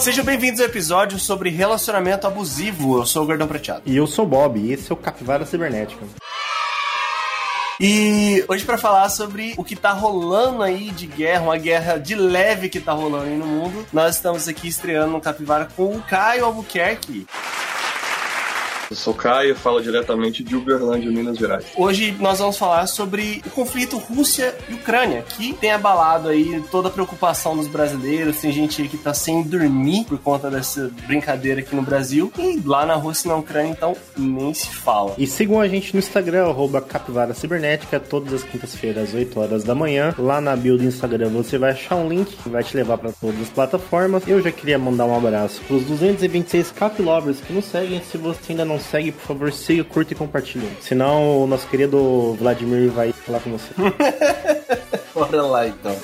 Sejam bem-vindos ao episódio sobre relacionamento abusivo. Eu sou o Gordão Prateado. E eu sou o Bob, e esse é o Capivara Cibernética. E hoje para falar sobre o que tá rolando aí de guerra, uma guerra de leve que tá rolando aí no mundo, nós estamos aqui estreando no Capivara com o Caio Albuquerque. Eu sou Caio, falo diretamente de Uberlândia, Minas Gerais. Hoje nós vamos falar sobre o conflito Rússia e Ucrânia, que tem abalado aí toda a preocupação dos brasileiros. Tem gente aí que tá sem dormir por conta dessa brincadeira aqui no Brasil. E lá na Rússia e na Ucrânia, então, nem se fala. E sigam a gente no Instagram, arroba Capivara Cibernética, todas as quintas-feiras, às 8 horas da manhã. Lá na bio do Instagram você vai achar um link que vai te levar para todas as plataformas. Eu já queria mandar um abraço pros 226 Capilovers que nos seguem. Se você ainda não segue, por favor, siga, curta e compartilhe. Senão o nosso querido Vladimir vai falar com você. Bora lá então.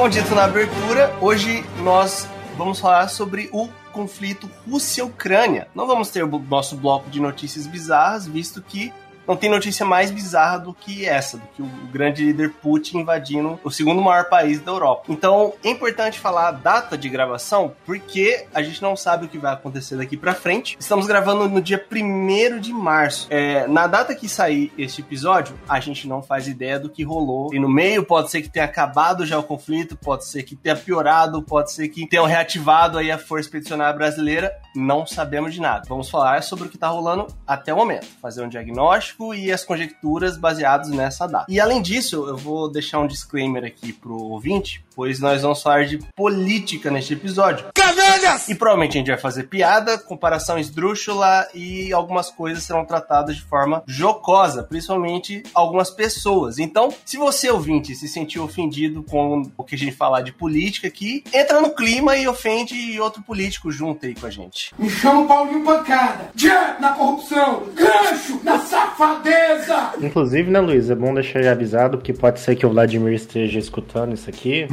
Como dito na abertura, hoje nós vamos falar sobre o conflito Rússia-Ucrânia. Não vamos ter o nosso bloco de notícias bizarras, visto que não tem notícia mais bizarra do que essa, do que o grande líder Putin invadindo o segundo maior país da Europa. Então, é importante falar a data de gravação, porque a gente não sabe o que vai acontecer daqui para frente. Estamos gravando no dia 1 de março. É, na data que sair este episódio, a gente não faz ideia do que rolou. E no meio pode ser que tenha acabado já o conflito, pode ser que tenha piorado, pode ser que tenham reativado aí a Força Expedicionária Brasileira. Não sabemos de nada. Vamos falar sobre o que tá rolando até o momento. Fazer um diagnóstico e as conjecturas baseados nessa data. E além disso, eu vou deixar um disclaimer aqui pro ouvinte, pois nós vamos falar de política neste episódio. Canalhas! E provavelmente a gente vai fazer piada, comparação esdrúxula e algumas coisas serão tratadas de forma jocosa, principalmente algumas pessoas. Então, se você ouvinte se sentiu ofendido com o que a gente falar de política aqui, entra no clima e ofende outro político junto aí com a gente. Me chama Paulinho Pancada. Jab na corrupção. Gancho na safadeza. Inclusive, né, Luiz, é bom deixar avisado, porque pode ser que o Vladimir esteja escutando isso aqui.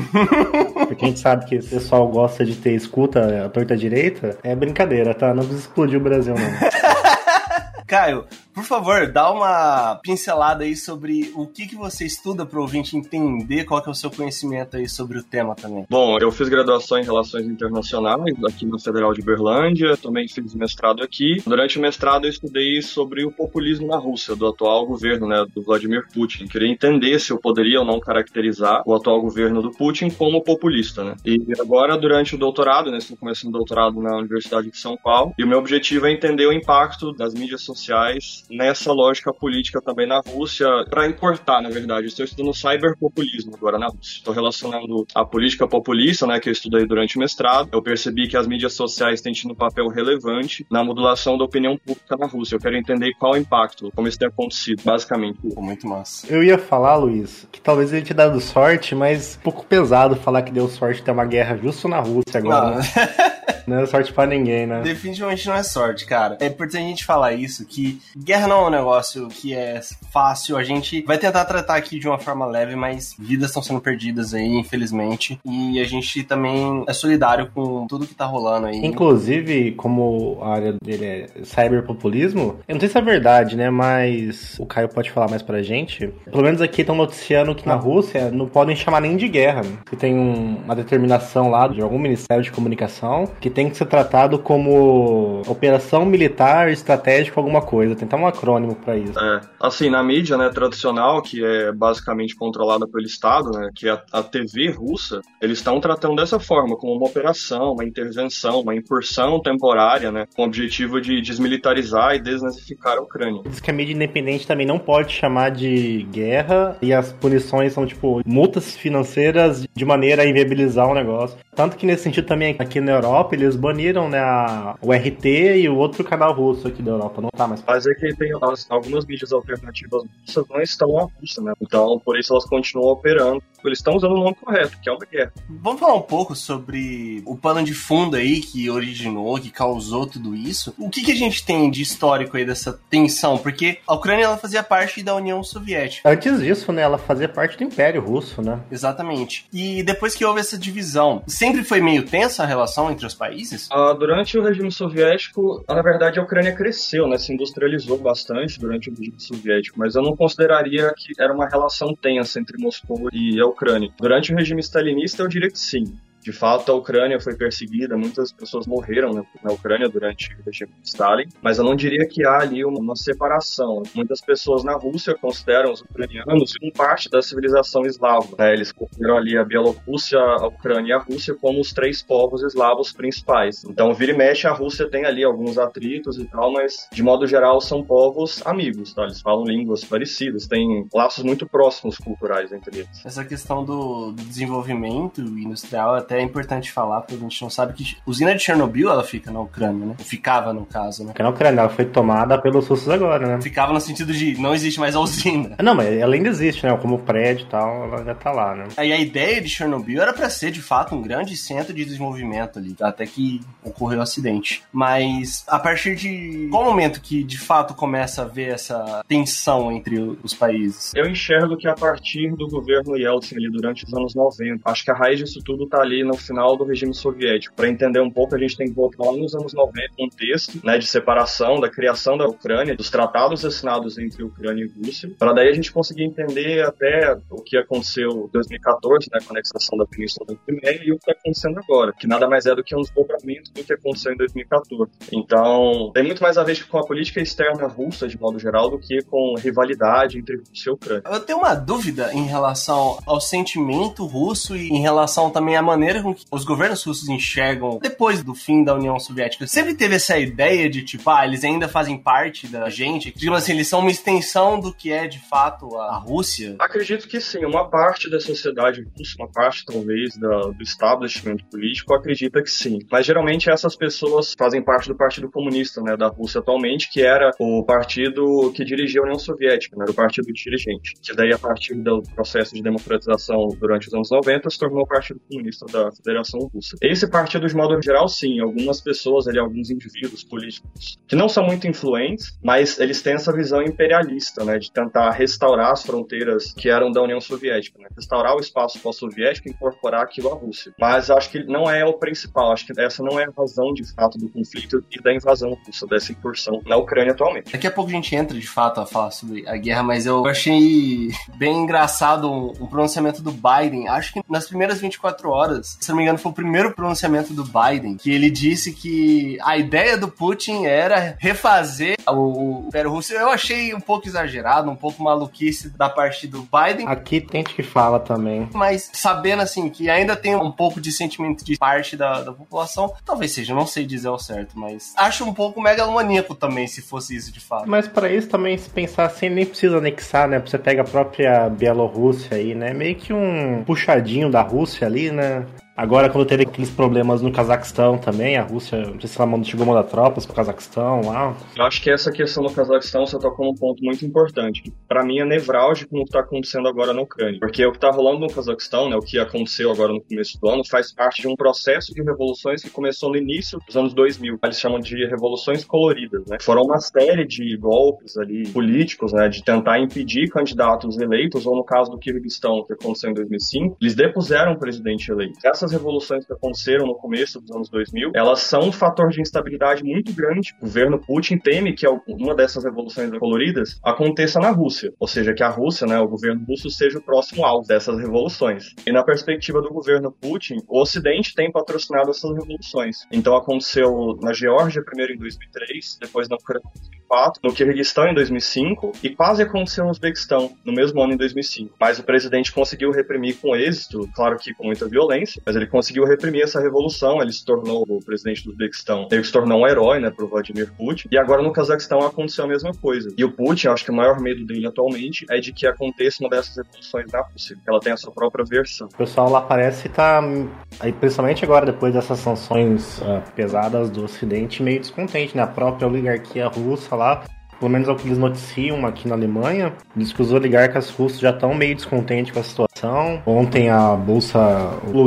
Porque a gente sabe que o pessoal gosta de ter escuta a torta direita. É brincadeira, tá? Não precisa explodir o Brasil, não. Caio, por favor, dá uma pincelada aí sobre o que, que você estuda para o ouvinte entender qual que é o seu conhecimento aí sobre o tema também. Bom, eu fiz graduação em Relações Internacionais aqui na Federal de Berlândia, também fiz mestrado aqui. Durante o mestrado eu estudei sobre o populismo na Rússia, do atual governo, né, do Vladimir Putin. Queria entender se eu poderia ou não caracterizar o atual governo do Putin como populista, né. E agora, durante o doutorado, né, estou começando o doutorado na Universidade de São Paulo, e o meu objetivo é entender o impacto das mídias sociais nessa lógica política também na Rússia, para importar, na verdade. Estou estudando cyberpopulismo agora na Rússia. Estou relacionando a política populista, né, que eu estudei durante o mestrado. Eu percebi que as mídias sociais têm tido um papel relevante na modulação da opinião pública na Rússia. Eu quero entender qual o impacto, como isso tem acontecido, basicamente. Pô, muito massa. Eu ia falar, Luiz, que talvez ele tenha dado sorte, mas um pouco pesado falar que deu sorte ter uma guerra justo na Rússia agora. Não. Né? Não é sorte pra ninguém, né? Definitivamente não é sorte, cara. É importante a gente falar isso, que guerra não é um negócio que é fácil. A gente vai tentar tratar aqui de uma forma leve, mas vidas estão sendo perdidas aí, infelizmente. E a gente também é solidário com tudo que tá rolando aí. Inclusive, como a área dele é cyberpopulismo, eu não sei se é verdade, né? Mas o Caio pode falar mais pra gente. Pelo menos aqui estão noticiando que na Rússia não podem chamar nem de guerra. Que tem um- uma determinação lá de algum ministério de comunicação que tem que ser tratado como operação militar estratégica alguma coisa. Tem até um acrônimo pra isso. É, assim, na mídia, né, tradicional, que é basicamente controlada pelo Estado, né, que é a, a TV russa, eles estão tratando dessa forma, como uma operação, uma intervenção, uma incursão temporária, né, com o objetivo de desmilitarizar e desnazificar a Ucrânia. Diz que a mídia independente também não pode chamar de guerra e as punições são tipo multas financeiras de maneira a inviabilizar o negócio. Tanto que nesse sentido também aqui na Europa eles baniram né, a- o RT e o outro canal russo aqui da Europa. Não tá mais. Mas é que tem as- algumas mídias alternativas russas não estão na Rússia, né? Então, por isso elas continuam operando Tipo, eles estão usando o nome correto, que é uma guerra. Vamos falar um pouco sobre o pano de fundo aí que originou, que causou tudo isso. O que, que a gente tem de histórico aí dessa tensão? Porque a Ucrânia ela fazia parte da União Soviética. Antes disso, né, ela fazia parte do Império Russo, né? Exatamente. E depois que houve essa divisão, sempre foi meio tensa a relação entre os países? Ah, durante o regime soviético, na verdade, a Ucrânia cresceu, né? Se industrializou bastante durante o regime soviético, mas eu não consideraria que era uma relação tensa entre Moscou e a Ucrânia. Durante o regime stalinista, eu diria que sim. De fato, a Ucrânia foi perseguida, muitas pessoas morreram na, Ucrânia durante o regime de Stalin, mas eu não diria que há ali uma, uma, separação. Muitas pessoas na Rússia consideram os ucranianos como parte da civilização eslava. Né? Eles consideram ali a Bielorrússia, a Ucrânia e a Rússia como os três povos eslavos principais. Então, vira e mexe, a Rússia tem ali alguns atritos e tal, mas de modo geral são povos amigos, tá? Eles falam línguas parecidas, têm laços muito próximos culturais entre eles. Essa questão do desenvolvimento industrial até é importante falar, porque a gente não sabe que a usina de Chernobyl ela fica na Ucrânia, né? Ficava no caso, né? Fica na Ucrânia, ela foi tomada pelos russos agora, né? Ficava no sentido de não existe mais a usina. Não, mas ela ainda existe, né? Como prédio e tal, ela já tá lá, né? Aí a ideia de Chernobyl era para ser de fato um grande centro de desenvolvimento ali, até que ocorreu o um acidente. Mas a partir de qual momento que de fato começa a ver essa tensão entre os países? Eu enxergo que a partir do governo Yeltsin ali durante os anos 90, acho que a raiz disso tudo tá ali no final do regime soviético. Para entender um pouco, a gente tem que voltar lá nos anos 90, um texto né, de separação, da criação da Ucrânia, dos tratados assinados entre Ucrânia e Rússia, para daí a gente conseguir entender até o que aconteceu em 2014, né, com a anexação da Península da Crimeia, e o que está acontecendo agora, que nada mais é do que um desdobramento do que aconteceu em 2014. Então, tem muito mais a ver com a política externa russa, de modo geral, do que com rivalidade entre Rússia e Ucrânia. Eu tenho uma dúvida em relação ao sentimento russo e em relação também à maneira maneira com que os governos russos enxergam depois do fim da União Soviética, sempre teve essa ideia de tipo, ah, eles ainda fazem parte da gente, digamos assim, eles são uma extensão do que é de fato a Rússia? Acredito que sim, uma parte da sociedade russa, uma parte talvez da, do establishment político acredita que sim, mas geralmente essas pessoas fazem parte do Partido Comunista, né, da Rússia atualmente, que era o partido que dirigia a União Soviética, né, o partido dirigente, que daí a partir do processo de democratização durante os anos 90 se tornou o Partido Comunista da da Federação Russa. Esse partido, de modo geral, sim, algumas pessoas ali, alguns indivíduos políticos que não são muito influentes, mas eles têm essa visão imperialista, né, de tentar restaurar as fronteiras que eram da União Soviética, né, restaurar o espaço pós-soviético e incorporar aquilo à Rússia. Mas acho que não é o principal, acho que essa não é a razão de fato do conflito e da invasão russa, dessa incursão na Ucrânia atualmente. Daqui a pouco a gente entra de fato a falar sobre a guerra, mas eu achei bem engraçado um, um pronunciamento do Biden. Acho que nas primeiras 24 horas se não me engano, foi o primeiro pronunciamento do Biden, que ele disse que a ideia do Putin era refazer o Império Russo. Eu achei um pouco exagerado, um pouco maluquice da parte do Biden. Aqui tem gente que fala também. Mas sabendo, assim, que ainda tem um pouco de sentimento de parte da, da população, talvez seja, não sei dizer ao certo, mas acho um pouco megalomaníaco também, se fosse isso de fato. Mas para isso também, se pensar assim, nem precisa anexar, né? Você pega a própria Bielorrússia aí, né? Meio que um puxadinho da Rússia ali, né? Agora, quando teve aqueles problemas no Cazaquistão também, a Rússia, não sei se ela chegou a mandar tropas pro Cazaquistão lá. Eu acho que essa questão do Cazaquistão você tocou num ponto muito importante, que para mim é nevrálgico no que tá acontecendo agora na Ucrânia. Porque o que tá rolando no Cazaquistão, né, o que aconteceu agora no começo do ano, faz parte de um processo de revoluções que começou no início dos anos 2000. Eles chamam de revoluções coloridas, né? Foram uma série de golpes ali políticos, né, de tentar impedir candidatos eleitos, ou no caso do Kirguistão, que aconteceu em 2005, eles depuseram o presidente eleito. Essa essas revoluções que aconteceram no começo dos anos 2000, elas são um fator de instabilidade muito grande. O governo Putin teme que uma dessas revoluções coloridas aconteça na Rússia, ou seja, que a Rússia, né, o governo russo seja o próximo alvo dessas revoluções. E na perspectiva do governo Putin, o Ocidente tem patrocinado essas revoluções. Então aconteceu na Geórgia primeiro em 2003, depois na Ucrânia em 2004, no Kirguistão em 2005 e quase aconteceu no Uzbequistão no mesmo ano em 2005. Mas o presidente conseguiu reprimir com êxito, claro que com muita violência, mas ele conseguiu reprimir essa revolução, ele se tornou o presidente do Uzbequistão, ele se tornou um herói, né, pro Vladimir Putin, e agora no Cazaquistão aconteceu a mesma coisa. E o Putin, acho que o maior medo dele atualmente é de que aconteça uma dessas revoluções na Rússia, que ela tenha a sua própria versão. O pessoal lá parece tá, principalmente agora, depois dessas sanções uh, pesadas do Ocidente, meio descontente, né? A própria oligarquia russa lá pelo menos é o que eles noticiam aqui na Alemanha, diz que os oligarcas russos já estão meio descontentes com a situação Ontem a bolsa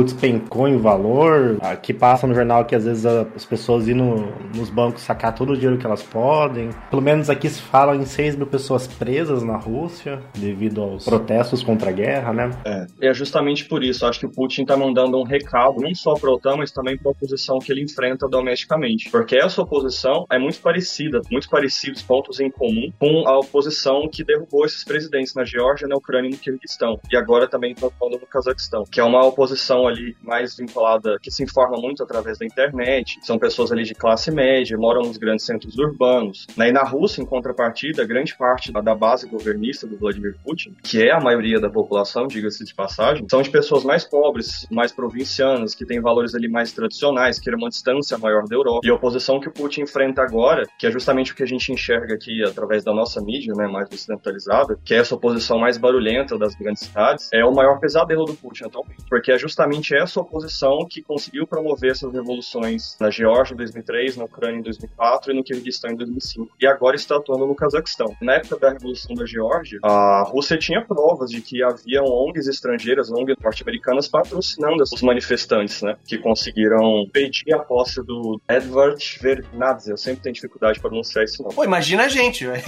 despencou em valor. Aqui passa no jornal que às vezes as pessoas ir no, nos bancos sacar todo o dinheiro que elas podem. Pelo menos aqui se fala em 6 mil pessoas presas na Rússia devido aos protestos contra a guerra, né? É, é justamente por isso. Acho que o Putin está mandando um recado, não só para a OTAN, mas também para a oposição que ele enfrenta domesticamente. Porque essa oposição é muito parecida, muito parecidos, pontos em comum, com a oposição que derrubou esses presidentes na Geórgia, na Ucrânia e no Kirguistão. E agora também está falando no Cazaquistão, que é uma oposição ali mais vinculada, que se informa muito através da internet, são pessoas ali de classe média, moram nos grandes centros urbanos. Né? E na Rússia, em contrapartida, grande parte da base governista do Vladimir Putin, que é a maioria da população, diga-se de passagem, são de pessoas mais pobres, mais provincianas, que têm valores ali mais tradicionais, que uma distância maior da Europa. E a oposição que o Putin enfrenta agora, que é justamente o que a gente enxerga aqui através da nossa mídia, né, mais ocidentalizada, que é essa oposição mais barulhenta das grandes cidades, é o maior pesadelo do Putin atualmente. Porque é justamente essa oposição que conseguiu promover essas revoluções na Geórgia em 2003, na Ucrânia em 2004 e no Kirguistão em 2005. E agora está atuando no Cazaquistão. Na época da Revolução da Geórgia, a Rússia tinha provas de que haviam ONGs estrangeiras, ONGs norte-americanas, patrocinando os manifestantes, né? Que conseguiram pedir a posse do Edvard Shevardnadze. Eu sempre tenho dificuldade para pronunciar esse nome. Pô, imagina a gente, velho.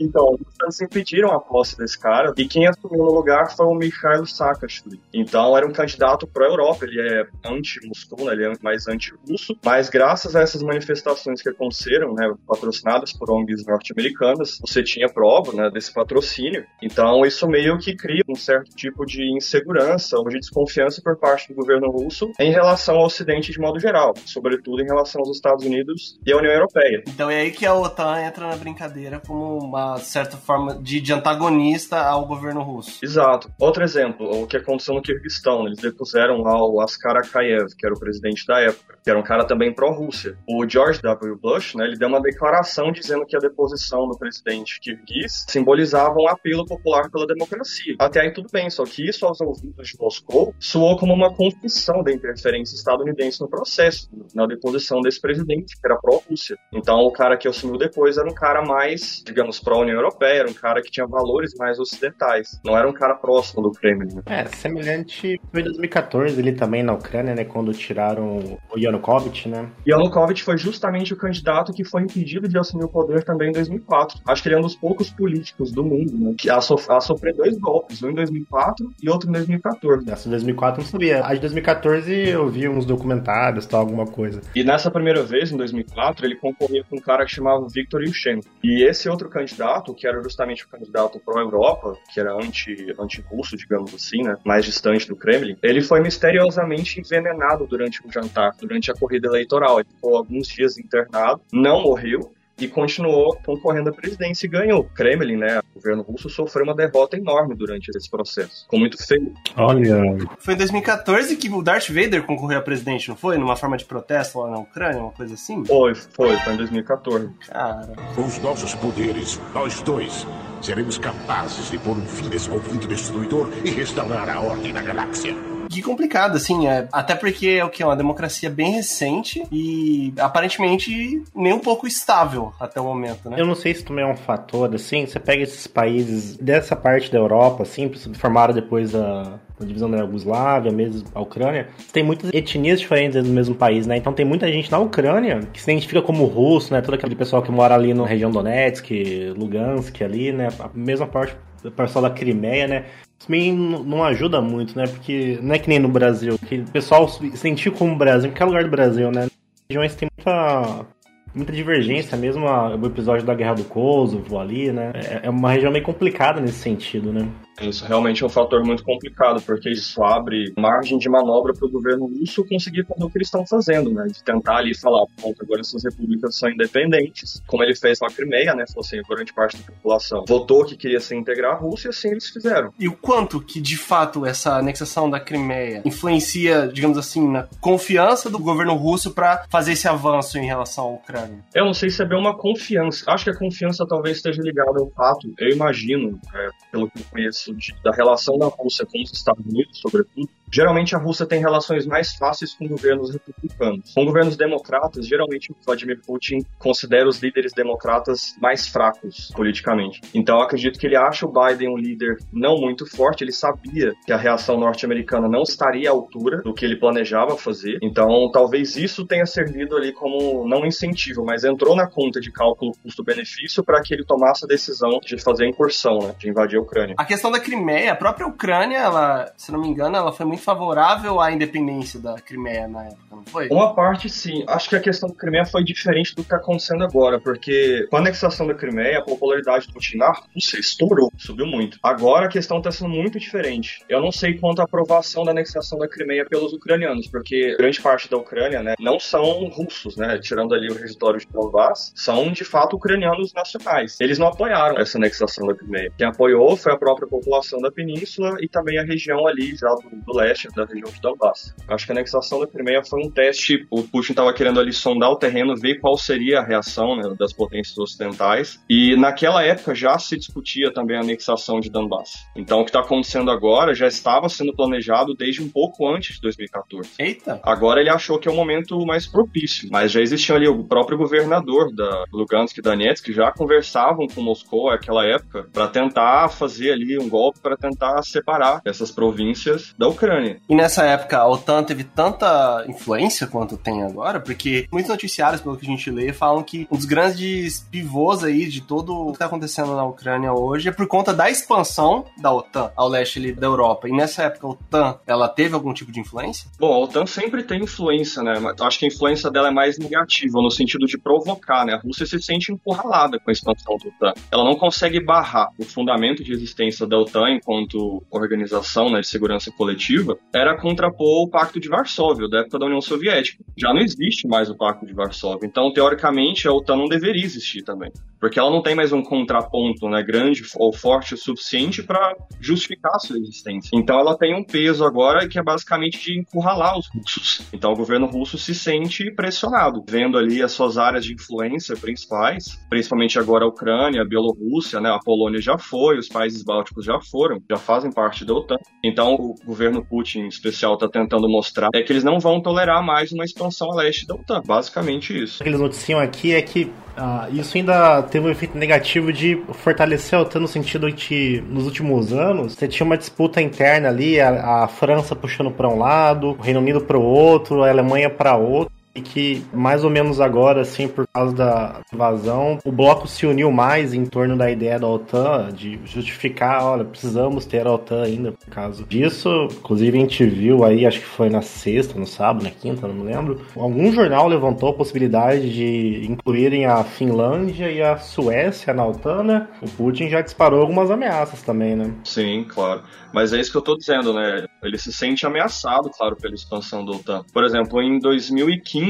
então, eles impediram a posse desse cara e quem assumiu no lugar foi o Mikhail Saakashvili. Então, era um candidato pró-Europa. Ele é anti-Moscou, né? ele é mais anti-russo. Mas, graças a essas manifestações que aconteceram, né, patrocinadas por ONGs norte-americanas, você tinha prova né, desse patrocínio. Então, isso meio que cria um certo tipo de insegurança ou de desconfiança por parte do governo russo em relação ao Ocidente de modo geral, sobretudo em relação aos Estados Unidos e à União Europeia. Então é aí que a OTAN entra na brincadeira como uma certa forma de, de antagonista ao governo russo. Exato. Outro exemplo, o que aconteceu no Kirguistão, eles depuseram lá o Askar Akayev, que era o presidente da época, que era um cara também pró-Rússia. O George W. Bush, né, ele deu uma declaração dizendo que a deposição do presidente kirguiz simbolizava um apelo popular pela democracia. Até aí tudo bem, só que isso aos ouvidos de Moscou soou como uma confissão da interferência estadunidense no processo, na deposição desse presidente, que era pró-Rússia. Então o cara que assumiu depois era um cara mais, digamos, pró-União Europeia, era um cara que tinha valores mais ocidentais. Não era um cara próximo do Kremlin. Né? É, semelhante foi em 2014 ele também na Ucrânia, né, quando tiraram o Yanukovych, né? Yanukovych foi justamente o candidato que foi impedido de assumir o poder também em 2004. Acho que ele é um dos poucos políticos do mundo, né, que a, sof a sofrer dois golpes, um em 2004 e outro em 2014. Essa de 2004 eu não sabia. A de 2014 eu vi uns documentários, tal, alguma coisa. E nessa primeira vez, em 2004, ele concorria com um cara que chamava Viktor Yushchenko. E esse outro candidato, que era justamente o candidato pró-Europa, que era anti-russo, anti digamos assim, né, mais distante do Kremlin, ele foi misteriosamente envenenado durante um jantar, durante a corrida eleitoral. Ele ficou alguns dias internado, não morreu, e continuou concorrendo à presidência e ganhou. O Kremlin, né, o governo russo, sofreu uma derrota enorme durante esse processo. Ficou muito feio. Olha. Foi em 2014 que o Darth Vader concorreu a presidente, não foi? Numa forma de protesto lá na Ucrânia, uma coisa assim? Foi, foi, foi em 2014. Cara. Com os nossos poderes, nós dois seremos capazes de pôr um fim nesse conflito destruidor e restaurar a ordem na galáxia que complicado, assim, é, até porque é o que? Uma democracia bem recente e aparentemente nem um pouco estável até o momento, né? Eu não sei se também é um fator, assim, você pega esses países dessa parte da Europa, assim, formaram depois a, a divisão da Yugoslávia, mesmo a Ucrânia, tem muitas etnias diferentes do mesmo país, né? Então tem muita gente na Ucrânia que se identifica como russo, né? Todo aquele pessoal que mora ali na região Donetsk, Lugansk ali, né? A mesma parte do pessoal da Crimeia, né? Também não ajuda muito, né? Porque não é que nem no Brasil, que o pessoal se sentir como Brasil, em qualquer lugar do Brasil, né? Regiões tem muita, muita divergência, mesmo o episódio da Guerra do Kosovo ali, né? É, é uma região meio complicada nesse sentido, né? Isso realmente é um fator muito complicado, porque isso abre margem de manobra para o governo russo conseguir fazer o que eles estão fazendo, né? De tentar ali falar, ponto, agora essas repúblicas são independentes, como ele fez com a Crimeia, né? Falou assim, grande parte da população votou que queria se integrar à Rússia e assim eles fizeram. E o quanto que, de fato, essa anexação da Crimeia influencia, digamos assim, na confiança do governo russo para fazer esse avanço em relação à Ucrânia? Eu não sei se é bem uma confiança. Acho que a confiança talvez esteja ligada ao fato, eu imagino, é, pelo que eu conheço de, da relação da Rússia com os Estados Unidos, sobretudo, geralmente a Rússia tem relações mais fáceis com governos republicanos. Com governos democratas, geralmente o Vladimir Putin considera os líderes democratas mais fracos politicamente. Então eu acredito que ele acha o Biden um líder não muito forte, ele sabia que a reação norte-americana não estaria à altura do que ele planejava fazer. Então talvez isso tenha servido ali como não incentivo, mas entrou na conta de cálculo custo-benefício para que ele tomasse a decisão de fazer a incursão, né, de invadir a Ucrânia. A questão da Crimeia, a própria Ucrânia, ela, se não me engano, ela foi muito favorável à independência da Crimeia na época, não foi? Uma parte sim. Acho que a questão da Crimeia foi diferente do que está acontecendo agora, porque com a anexação da Crimeia, a popularidade do Putin na Rússia estourou, subiu muito. Agora a questão está sendo muito diferente. Eu não sei quanto à aprovação da anexação da Crimeia pelos ucranianos, porque grande parte da Ucrânia, né, não são russos, né, tirando ali o território de Donbass, são de fato ucranianos nacionais. Eles não apoiaram essa anexação da Crimeia. Quem apoiou foi a própria população da península e também a região ali já do, do leste da região de Donbass. Acho que a anexação da Crimeia foi um teste, o Putin estava querendo ali sondar o terreno, ver qual seria a reação né, das potências ocidentais, e naquela época já se discutia também a anexação de Donbass. Então o que está acontecendo agora já estava sendo planejado desde um pouco antes de 2014. Eita! Agora ele achou que é o momento mais propício, mas já existia ali o próprio governador da Lugansk e Donetsk que já conversavam com Moscou naquela época para tentar fazer ali um golpe para tentar separar essas províncias da Ucrânia. E nessa época a OTAN teve tanta influência quanto tem agora, porque muitos noticiários, pelo que a gente lê, falam que um dos grandes pivôs aí de todo o que está acontecendo na Ucrânia hoje é por conta da expansão da OTAN ao leste ali da Europa. E nessa época a OTAN, ela teve algum tipo de influência? Bom, a OTAN sempre tem influência, né? Mas acho que a influência dela é mais negativa, no sentido de provocar, né? A Rússia se sente encurralada com a expansão da OTAN. Ela não consegue barrar o fundamento de existência da OTAN enquanto organização né, de segurança coletiva era contrapor o Pacto de Varsóvia, da época da União Soviética. Já não existe mais o Pacto de Varsóvia. Então, teoricamente, a OTAN não deveria existir também. Porque ela não tem mais um contraponto né, grande ou forte o suficiente para justificar a sua existência. Então, ela tem um peso agora que é basicamente de encurralar os russos. Então, o governo russo se sente pressionado, vendo ali as suas áreas de influência principais, principalmente agora a Ucrânia, a Bielorrússia, né, a Polônia já foi, os países bálticos já foram, já fazem parte da OTAN. Então, o governo Putin, em especial, está tentando mostrar é que eles não vão tolerar mais uma expansão a leste da OTAN. Basicamente isso. O que eles noticiam aqui é que ah, isso ainda teve um efeito negativo de fortalecer a OTAN no sentido de que nos últimos anos você tinha uma disputa interna ali, a, a França puxando para um lado, o Reino Unido para o outro, a Alemanha para outro e que mais ou menos agora, assim, por causa da invasão, o bloco se uniu mais em torno da ideia da OTAN, de justificar, olha, precisamos ter a OTAN ainda por causa disso. Inclusive a gente viu aí, acho que foi na sexta, no sábado, na quinta, não me lembro. Algum jornal levantou a possibilidade de incluírem a Finlândia e a Suécia na OTAN, né? O Putin já disparou algumas ameaças também, né? Sim, claro. Mas é isso que eu tô dizendo, né? Ele se sente ameaçado, claro, pela expansão da OTAN. Por exemplo, em 2015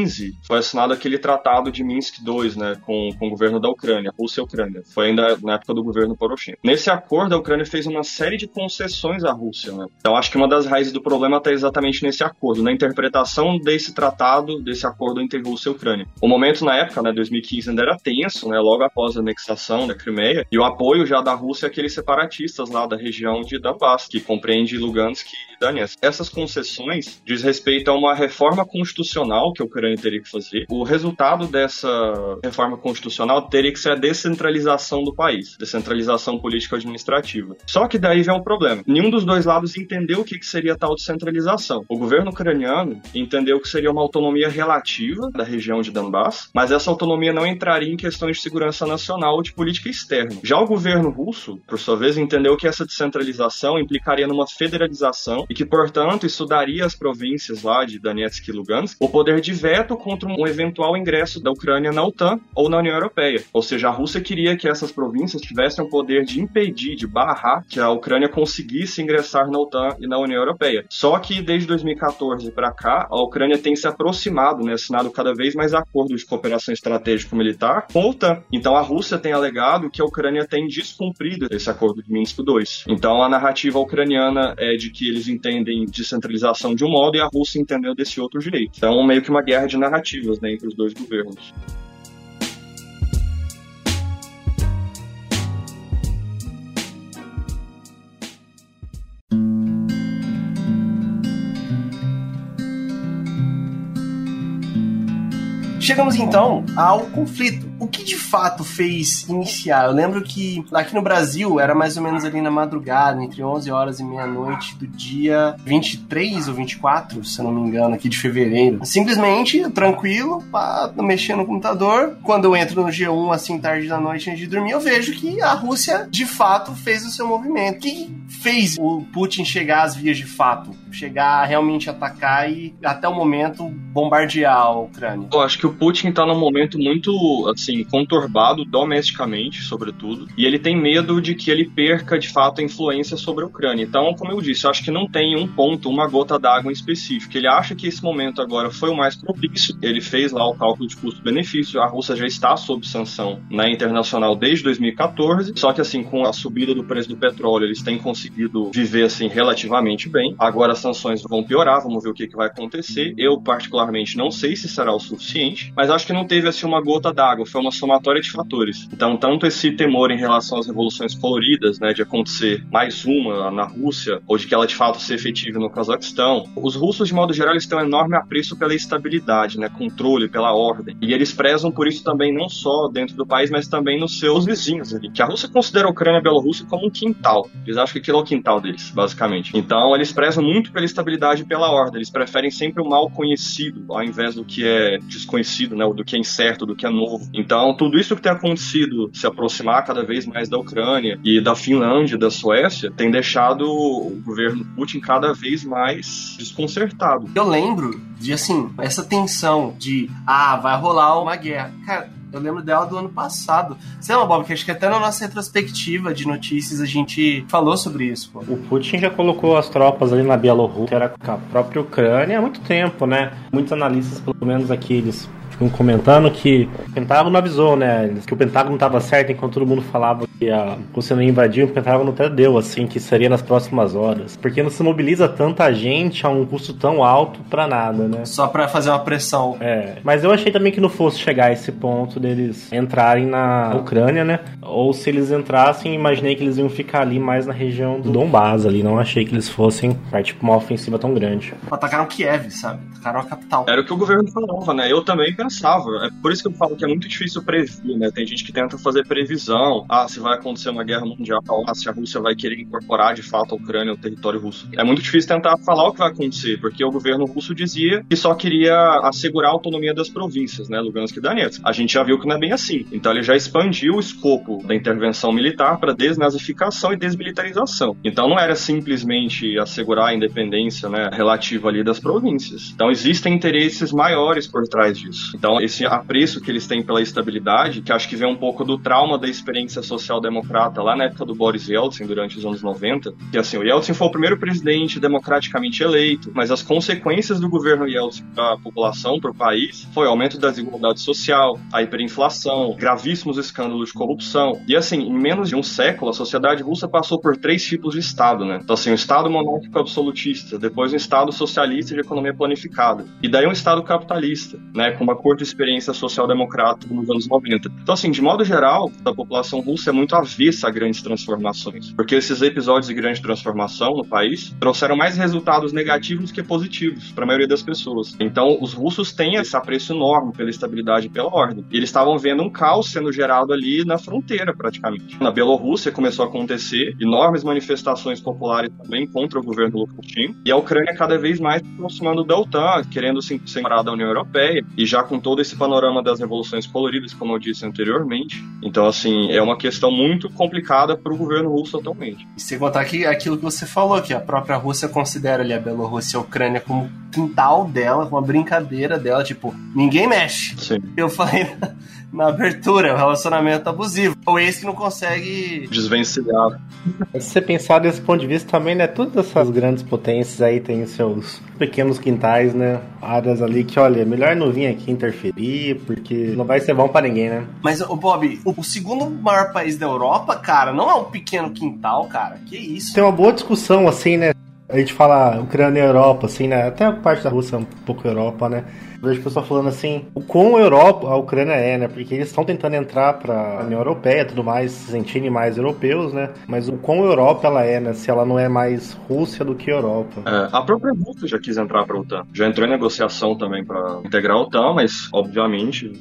foi assinado aquele tratado de Minsk II, né, com, com o governo da Ucrânia, Rússia e Ucrânia. Foi ainda na época do governo Poroshenko. Nesse acordo, a Ucrânia fez uma série de concessões à Rússia, né? Então acho que uma das raízes do problema está exatamente nesse acordo, na interpretação desse tratado, desse acordo entre Rússia e Ucrânia. O momento na época, né, 2015 ainda era tenso, né, logo após a anexação da Crimeia, e o apoio já da Rússia àqueles separatistas lá da região de Donbass, que compreende Lugansk e Donetsk. Essas concessões diz respeito a uma reforma constitucional que a Ucrânia teria que fazer. O resultado dessa reforma constitucional teria que ser a descentralização do país, descentralização política administrativa. Só que daí vem um problema. Nenhum dos dois lados entendeu o que seria tal descentralização. O governo ucraniano entendeu que seria uma autonomia relativa da região de Donbass, mas essa autonomia não entraria em questões de segurança nacional ou de política externa. Já o governo russo, por sua vez, entendeu que essa descentralização implica implicaria numa federalização e que, portanto, isso daria às províncias lá de Donetsk e Lugansk o poder de veto contra um eventual ingresso da Ucrânia na OTAN ou na União Europeia. Ou seja, a Rússia queria que essas províncias tivessem o poder de impedir, de barrar que a Ucrânia conseguisse ingressar na OTAN e na União Europeia. Só que desde 2014 para cá, a Ucrânia tem se aproximado, né, assinado cada vez mais acordos de cooperação estratégico-militar com a OTAN. Então a Rússia tem alegado que a Ucrânia tem descumprido esse acordo de Minsk II. Então a narrativa ucraniana é de que eles entendem descentralização de um modo e a Rússia entendeu desse outro jeito. Então, meio que uma guerra guerra de narrativas né, entre os dois governos. Chegamos então ao conflito, o que de fato fez iniciar? Eu lembro que aqui no Brasil era mais ou menos ali na madrugada, entre 11 horas e meia-noite do dia 23 ou 24, se eu não me engano, aqui de fevereiro. Simplesmente tranquilo, pá, mexendo no computador. Quando eu entro no G1 assim tarde da noite antes de dormir, eu vejo que a Rússia de fato fez o seu movimento. O que fez o Putin chegar às vias de fato? Chegar a realmente atacar e até o momento bombardear a Ucrânia? Eu acho que o Putin está num momento muito assim conturbado domesticamente, sobretudo, e ele tem medo de que ele perca de fato a influência sobre a Ucrânia. Então, como eu disse, eu acho que não tem um ponto, uma gota d'água em específico. Ele acha que esse momento agora foi o mais propício. Ele fez lá o cálculo de custo-benefício. A Rússia já está sob sanção na internacional desde 2014. Só que assim, com a subida do preço do petróleo, eles têm conseguido viver assim relativamente bem. Agora as sanções vão piorar, vamos ver o que, que vai acontecer. Eu particularmente não sei se será o suficiente, mas acho que não teve assim uma gota d'água, foi uma somatória de fatores. Então, tanto esse temor em relação às revoluções coloridas, né, de acontecer mais uma na Rússia, ou de que ela de fato se efetive no Cazaquistão, os russos de modo geral eles têm um enorme apreço pela estabilidade, né, controle, pela ordem. E eles prezam por isso também não só dentro do país, mas também nos seus vizinhos ali. Que a Rússia considera a Ucrânia e a Bielorrússia como um quintal. Eles acham que aquilo é o quintal deles, basicamente. Então, eles prezam muito pela estabilidade e pela ordem. Eles preferem sempre o mal conhecido, ao invés do que é desconhecido, né, do que é incerto, do que é novo. Então, tudo isso que tem acontecido, se aproximar cada vez mais da Ucrânia e da Finlândia, da Suécia, tem deixado o governo Putin cada vez mais desconcertado. Eu lembro de, assim, essa tensão de, ah, vai rolar uma guerra. Cara, eu lembro dela do ano passado. Sei lá, Bob, que acho que até na nossa retrospectiva de notícias a gente falou sobre isso. Pô. O Putin já colocou as tropas ali na Bielorrússia, era com a própria Ucrânia há muito tempo, né? Muitos analistas, pelo menos aqui, eles ficam comentando que o Pentágono avisou, né? Que o Pentágono estava certo enquanto todo mundo falava que a Rússia não invadiu, o Pentágono até deu, assim, que seria nas próximas horas. Porque não se mobiliza tanta gente a um custo tão alto para nada, né? Só para fazer uma pressão. É. Mas eu achei também que não fosse chegar a esse ponto deles entrarem na Ucrânia, né? Ou se eles entrassem, imaginei que eles iam ficar ali mais na região do Donbass ali. Não achei que eles fossem partir pra uma ofensiva tão grande. Atacaram Kiev, sabe? Atacaram a capital. Era o que o governo falava, né? Eu também pensava. É por isso que eu falo que é muito difícil prever, né? Tem gente que tenta fazer previsão. Ah, se vai acontecer uma guerra mundial, ah, se a Rússia vai querer incorporar de fato a Ucrânia ao território russo. É muito difícil tentar falar o que vai acontecer, porque o governo russo dizia que só queria assegurar a autonomia das províncias, né? Lugansk e Donetsk. A gente já viu que não é bem assim. Então ele já expandiu o escopo da intervenção militar para desnazificação e desmilitarização. Então não era simplesmente assegurar a independência, né, relativa ali das províncias. Então existem interesses maiores por trás disso. Então esse apreço que eles têm pela estabilidade, que acho que vem um pouco do trauma da experiência social-democrata lá na época do Boris Yeltsin, durante os anos 90, que assim, o Yeltsin foi o primeiro presidente democraticamente eleito, mas as consequências do governo Yeltsin para a população, para o país, foi o aumento da desigualdade social, a hiperinflação, gravíssimos escândalos de corrupção. E assim, em menos de um século, a sociedade russa passou por três tipos de Estado, né? Então assim, um Estado monárquico absolutista, depois um Estado socialista de economia planificada, e daí um Estado capitalista, né, com uma curta experiência social-democrata nos anos 90. Então assim, de modo geral, a população russa é muito avessa a grandes transformações, porque esses episódios de grande transformação no país trouxeram mais resultados negativos que positivos para a maioria das pessoas. Então, os russos têm esse apreço enorme pela estabilidade e pela ordem. E eles estavam vendo um caos sendo gerado ali na fronteira, praticamente. Na Bielorrússia começou a acontecer enormes manifestações populares também contra o governo Lukashenko, e a Ucrânia cada vez mais se aproximando da OTAN, querendo se separar da União Europeia, e já com todo esse panorama das revoluções coloridas, como eu disse anteriormente. Então, assim, é uma questão muito complicada para o governo russo atualmente. E sem contar que aquilo que você falou, que a própria Rússia considera ali a Bielorrússia e a Ucrânia como quintal dela, uma brincadeira dela, tipo, ninguém mexe. Sim. Eu falei na, abertura, o relacionamento abusivo. O ex que não consegue Desvencilhar. Se você pensar desse ponto de vista também, né? Todas essas grandes potências aí têm seus pequenos quintais, né? Áreas ali que, olha, é melhor não vir aqui interferir, porque não vai ser bom pra ninguém, né? Mas, o Bob, o, o segundo maior país da Europa, cara, não é um pequeno quintal, cara. Que isso? Tem uma boa discussão, assim, né? A gente fala Ucrânia e Europa, assim, né? Até a parte da Rússia é um pouco Europa, né? Vejo o pessoal falando assim, o quão Europa a Ucrânia é, né? Porque eles estão tentando entrar pra União Europeia e tudo mais, se sentirem mais europeus, né? Mas o quão Europa ela é, né? Se ela não é mais Rússia do que Europa. É, a própria Rússia já quis entrar pra OTAN. Já entrou em negociação também para integrar a OTAN, mas, obviamente,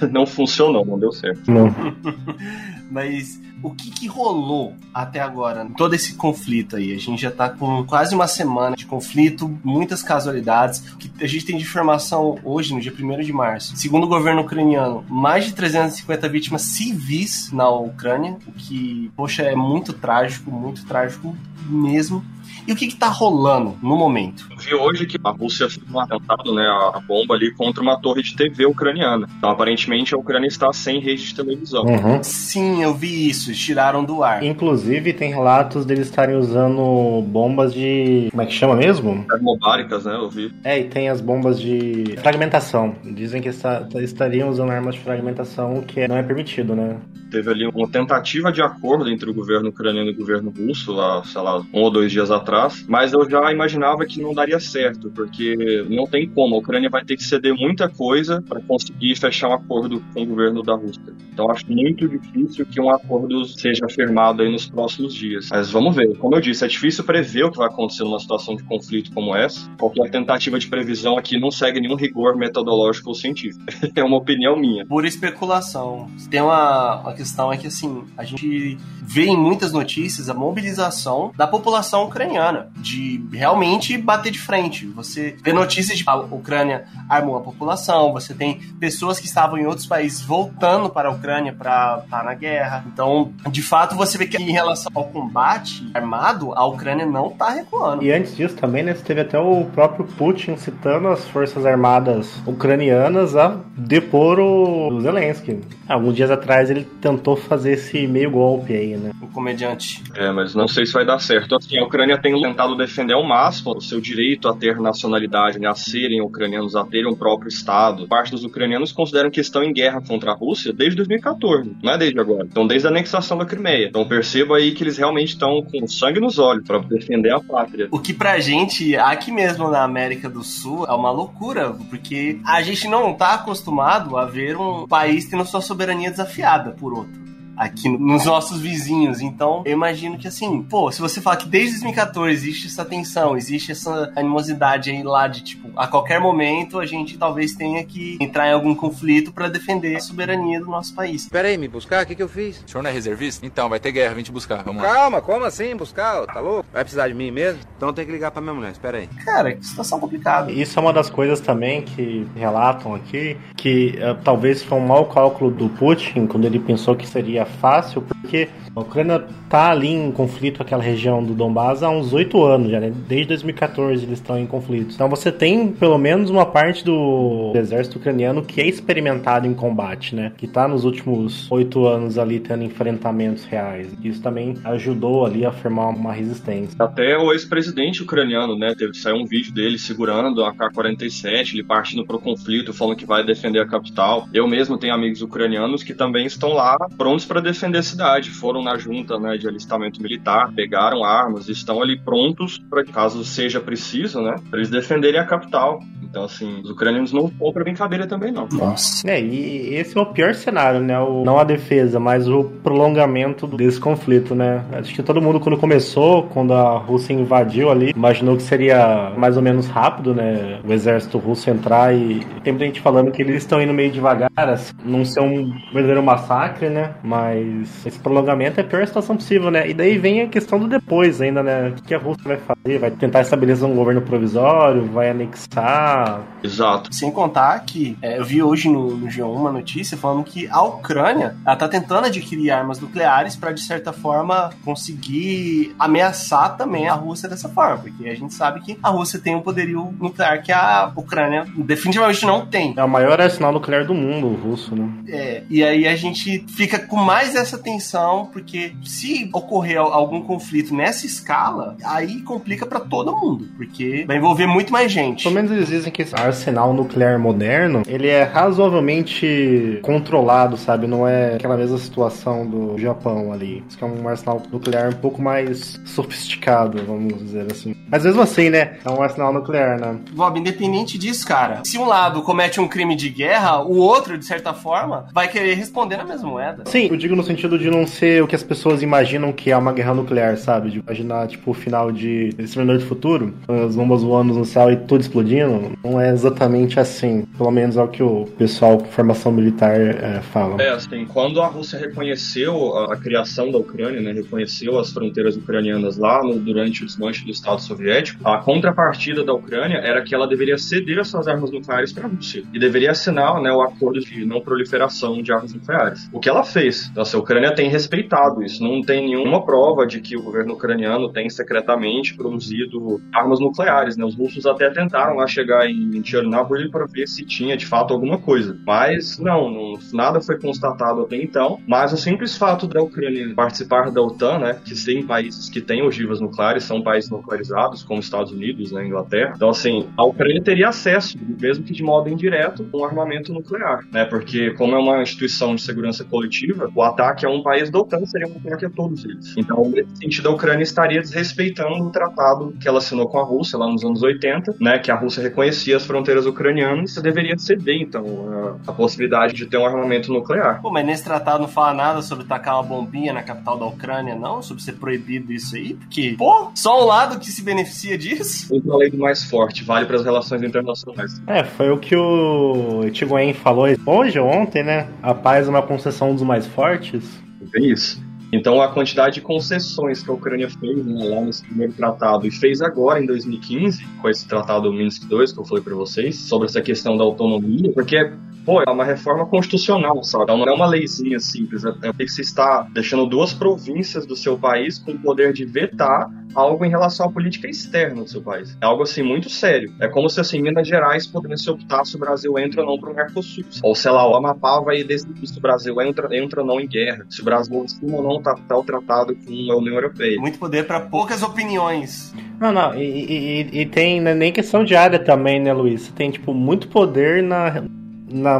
é, não funcionou, não deu certo. Não. Mas o que, que rolou até agora? Todo esse conflito aí. A gente já tá com quase uma semana de conflito, muitas casualidades. Que a gente tem de informação hoje, no dia 1 de março. Segundo o governo ucraniano, mais de 350 vítimas civis na Ucrânia, o que, poxa, é muito trágico, muito trágico mesmo. E o que está rolando no momento? Vi hoje que a Rússia fez um atentado, né, a bomba ali contra uma torre de TV ucraniana. Então, aparentemente, a Ucrânia está sem rede de televisão. Uhum. Sim, eu vi isso, tiraram do ar. Inclusive, tem relatos deles estarem usando bombas de. Como é que chama mesmo? Termobáricas, né? Eu vi. É, e tem as bombas de fragmentação. Dizem que está, estariam usando armas de fragmentação, que não é permitido, né? Teve ali uma tentativa de acordo entre o governo ucraniano e o governo russo, lá, sei lá, um ou dois dias atrás, mas eu já imaginava que não daria certo, porque não tem como. A Ucrânia vai ter que ceder muita coisa para conseguir fechar um acordo com o governo da Rússia. Então acho muito difícil que um acordo seja firmado aí nos próximos dias. Mas vamos ver. Como eu disse, é difícil prever o que vai acontecer numa situação de conflito como essa. Qualquer tentativa de previsão aqui não segue nenhum rigor metodológico ou científico. é uma opinião minha. Pura especulação. Tem uma, uma questão é que assim, a gente vê em muitas notícias a mobilização da população ucraniana de realmente bater de frente. Você vê notícias de a Ucrânia armou a população, você tem pessoas que estavam em outros países voltando para a Ucrânia para estar na guerra. Então, de fato, você vê que em relação ao combate armado, a Ucrânia não está recuando. E antes disso também, né, teve até o próprio Putin citando as forças armadas ucranianas a depor o Zelensky. Alguns dias atrás ele tentou fazer esse meio golpe aí, né? O comediante. É, mas não sei se vai dar certo. Assim, a Ucrânia tem tentado defender ao máximo o seu direito a ter nacionalidade, né, a serem ucranianos, a terem um próprio Estado. Parte dos ucranianos consideram que estão em guerra contra a Rússia desde 2014, não é desde agora. Então, desde a anexação da Crimeia. Então, perceba aí que eles realmente estão com sangue nos olhos para defender a pátria. O que pra gente, aqui mesmo na América do Sul, é uma loucura, porque a gente não tá acostumado a ver um país tendo sua soberania desafiada por outro aqui nos nossos vizinhos. Então, eu imagino que assim, pô, se você falar que desde 2014 existe essa tensão, existe essa animosidade aí lá de tipo, a qualquer momento a gente talvez tenha que entrar em algum conflito para defender a soberania do nosso país. Pera aí, me buscar? O que, que eu fiz? O senhor não é reservista? Então, vai ter guerra, vem te buscar. Vamos lá. Calma, como assim buscar? Tá louco? Vai precisar de mim mesmo? Então tem que ligar pra minha mulher, espera aí. Cara, que situação complicada. Isso é uma das coisas também que relatam aqui, que uh, talvez foi um mau cálculo do Putin quando ele pensou que seria fácil, porque a Ucrânia tá ali em conflito com aquela região do Donbass há uns oito anos já, né? Desde 2014 eles estão em conflito. Então você tem pelo menos uma parte do exército ucraniano que é experimentado em combate, né? Que tá nos últimos oito anos ali tendo enfrentamentos reais. Isso também ajudou ali a formar uma resistência. Até o ex-presidente ucraniano, né? Teve que sair um vídeo dele segurando a K-47, ele partindo pro conflito, falando que vai defender a capital. Eu mesmo tenho amigos ucranianos que também estão lá prontos para defender a cidade. Foram na junta, né? de alistamento militar, pegaram armas estão ali prontos para caso seja preciso, né, para eles defenderem a capital. Então, assim, os ucranianos não vão pra brincadeira também, não. Nossa. É, e esse é o pior cenário, né? O, não a defesa, mas o prolongamento desse conflito, né? Acho que todo mundo, quando começou, quando a Rússia invadiu ali, imaginou que seria mais ou menos rápido, né? O exército russo entrar e tem muita gente falando que eles estão indo meio devagar, assim, não ser um verdadeiro massacre, né? Mas esse prolongamento é a pior situação possível, né? E daí vem a questão do depois ainda, né? O que a Rússia vai fazer? Vai tentar estabelecer um governo provisório? Vai anexar? Exato. Sem contar que é, eu vi hoje no, no G1 uma notícia falando que a Ucrânia ela tá tentando adquirir armas nucleares para de certa forma conseguir ameaçar também a Rússia dessa forma, porque a gente sabe que a Rússia tem um poderio nuclear que a Ucrânia definitivamente não tem. É o maior arsenal nuclear do mundo, o russo, né? É, e aí a gente fica com mais essa tensão, porque se ocorrer algum conflito nessa escala, aí complica para todo mundo, porque vai envolver muito mais gente. Pelo menos eles dizem que esse arsenal nuclear moderno, ele é razoavelmente controlado, sabe? Não é aquela mesma situação do Japão ali. Isso que é um arsenal nuclear um pouco mais sofisticado, vamos dizer assim. Mas mesmo assim, né? É um arsenal nuclear, né? Bob, independente disso, cara, se um lado comete um crime de guerra, o outro, de certa forma, vai querer responder na mesma moeda. Sim, eu digo no sentido de não ser o que as pessoas imaginam que é uma guerra nuclear, sabe? De imaginar, tipo, o final de Exterminador do Futuro, as bombas voando no céu e tudo explodindo. Não é exatamente assim. Pelo menos é o que o pessoal com formação militar é, fala. É, assim, quando a Rússia reconheceu a, a criação da Ucrânia, né, reconheceu as fronteiras ucranianas lá no, durante o desmanche do Estado Soviético, a contrapartida da Ucrânia era que ela deveria ceder as suas armas nucleares para a Rússia e deveria assinar né, o acordo de não proliferação de armas nucleares. O que ela fez? Então, assim, a Ucrânia tem respeitado isso. Não tem nenhuma prova de que o governo ucraniano tem secretamente produzido armas nucleares. Né? Os russos até tentaram lá chegar em Chernobyl para ver se tinha de fato alguma coisa. Mas não, não, nada foi constatado até então. Mas o simples fato da Ucrânia participar da OTAN, né, que tem países que têm ogivas nucleares, são países nuclearizados, como Estados Unidos, né, Inglaterra. Então, assim, a Ucrânia teria acesso, mesmo que de modo indireto, a um armamento nuclear, né? Porque como é uma instituição de segurança coletiva, o ataque a um país da OTAN seria um ataque a todos eles. Então, nesse sentido, a Ucrânia estaria desrespeitando o tratado que ela assinou com a Rússia lá nos anos 80, né? Que a Rússia reconhecia as fronteiras ucranianas e deveria ceder, então, a, a possibilidade de ter um armamento nuclear. Pô, mas nesse tratado não fala nada sobre tacar uma bombinha na capital da Ucrânia, não? Sobre ser proibido isso aí? Porque, pô, só um lado que se beneficia disso? Muito além do mais forte, vale para as relações internacionais. É, foi o que o Tiguen falou hoje ou ontem, né? A paz é uma concessão dos mais fortes. É isso. Então, a quantidade de concessões que a Ucrânia fez né, lá nesse primeiro tratado e fez agora em 2015, com esse tratado Minsk II que eu falei para vocês, sobre essa questão da autonomia, porque pô, é uma reforma constitucional, sabe? Então não é uma leizinha simples. É, é que você está deixando duas províncias do seu país com o poder de vetar algo em relação à política externa do seu país. É algo assim muito sério. É como se assim Minas Gerais pudesse optar se o Brasil entra ou não para o Mercosul. Ou sei lá, o Amapá vai decidir se o Brasil entra, entra ou não em guerra. Se o Brasil assina ou não tá, tá tratado com a União Europeia. Muito poder para poucas opiniões. Não, não, e, e, e tem né, nem questão de área também, né, Luiz? Você tem, tipo, muito poder na, na,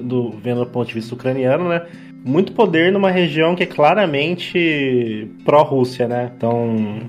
do, vendo do ponto de vista ucraniano, né? Muito poder numa região que é claramente pró-Rússia, né? Então,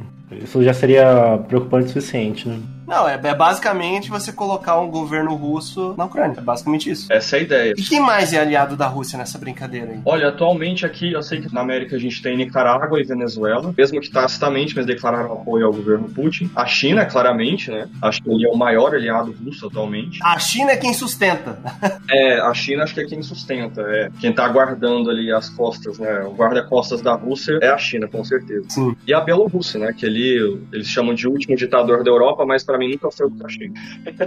isso já seria preocupante o suficiente, né? Não, é, é, basicamente você colocar um governo russo na Ucrânia. É basicamente isso. Essa é a ideia. E quem mais é aliado da Rússia nessa brincadeira aí? Olha, atualmente aqui, eu sei que na América a gente tem Nicarágua e Venezuela, mesmo que tacitamente, mas declararam apoio ao governo Putin. A China, claramente, né? Acho que ele é o maior aliado russo atualmente. A China é quem sustenta. é, a China acho que é quem sustenta. É quem tá guardando ali as costas, né? O guarda-costas da Rússia é a China, com certeza. Sim. E a Bielorrússia, né? Que ali eles chamam de último ditador da Europa, mas para mim nunca foi o que eu achei.